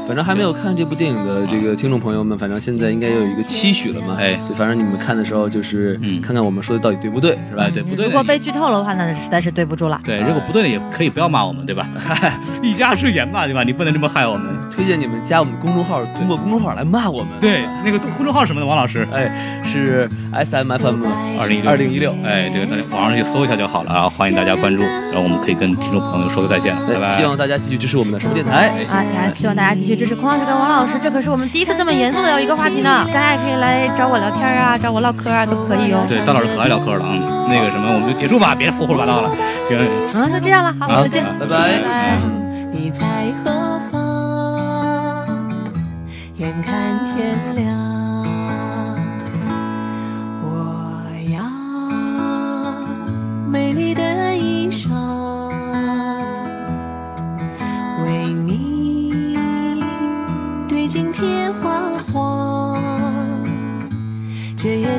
反正还没有看这部电影的这个听众朋友们，反正现在应该有一个期许了嘛。哎所以反正你们看的时候，就是嗯看看我们说的到底对不对，是吧？哎，对不对？如果被剧透了的话，那实在是对不住了。对，如果不对也可以不要骂我们，对吧？(laughs) 一家之言嘛，对吧？你不能这么害我们。推荐你们加我们公众号，通过公众号来骂我们。对，那个公众号什么的，王老师？哎，是 S M F M 二零一二零一六。哎，这个大家网上去搜一下就好了啊！欢迎大家关注，然后我们可以跟听众朋友说个再见了，拜拜。希望大家继续支持我们的什么电台。啊，也希望大家继续支持孔老师跟王老师，这可是我们第一次这么严肃的聊一个话题呢。大家也可以来找我聊天啊，找我唠嗑啊，都可以哦。对，大老师可爱聊嗑了啊、嗯。那个什么，我们就结束吧，别胡胡说八道了。行，啊，就这样了，好，再见，拜拜拜。你在何方？眼看天亮，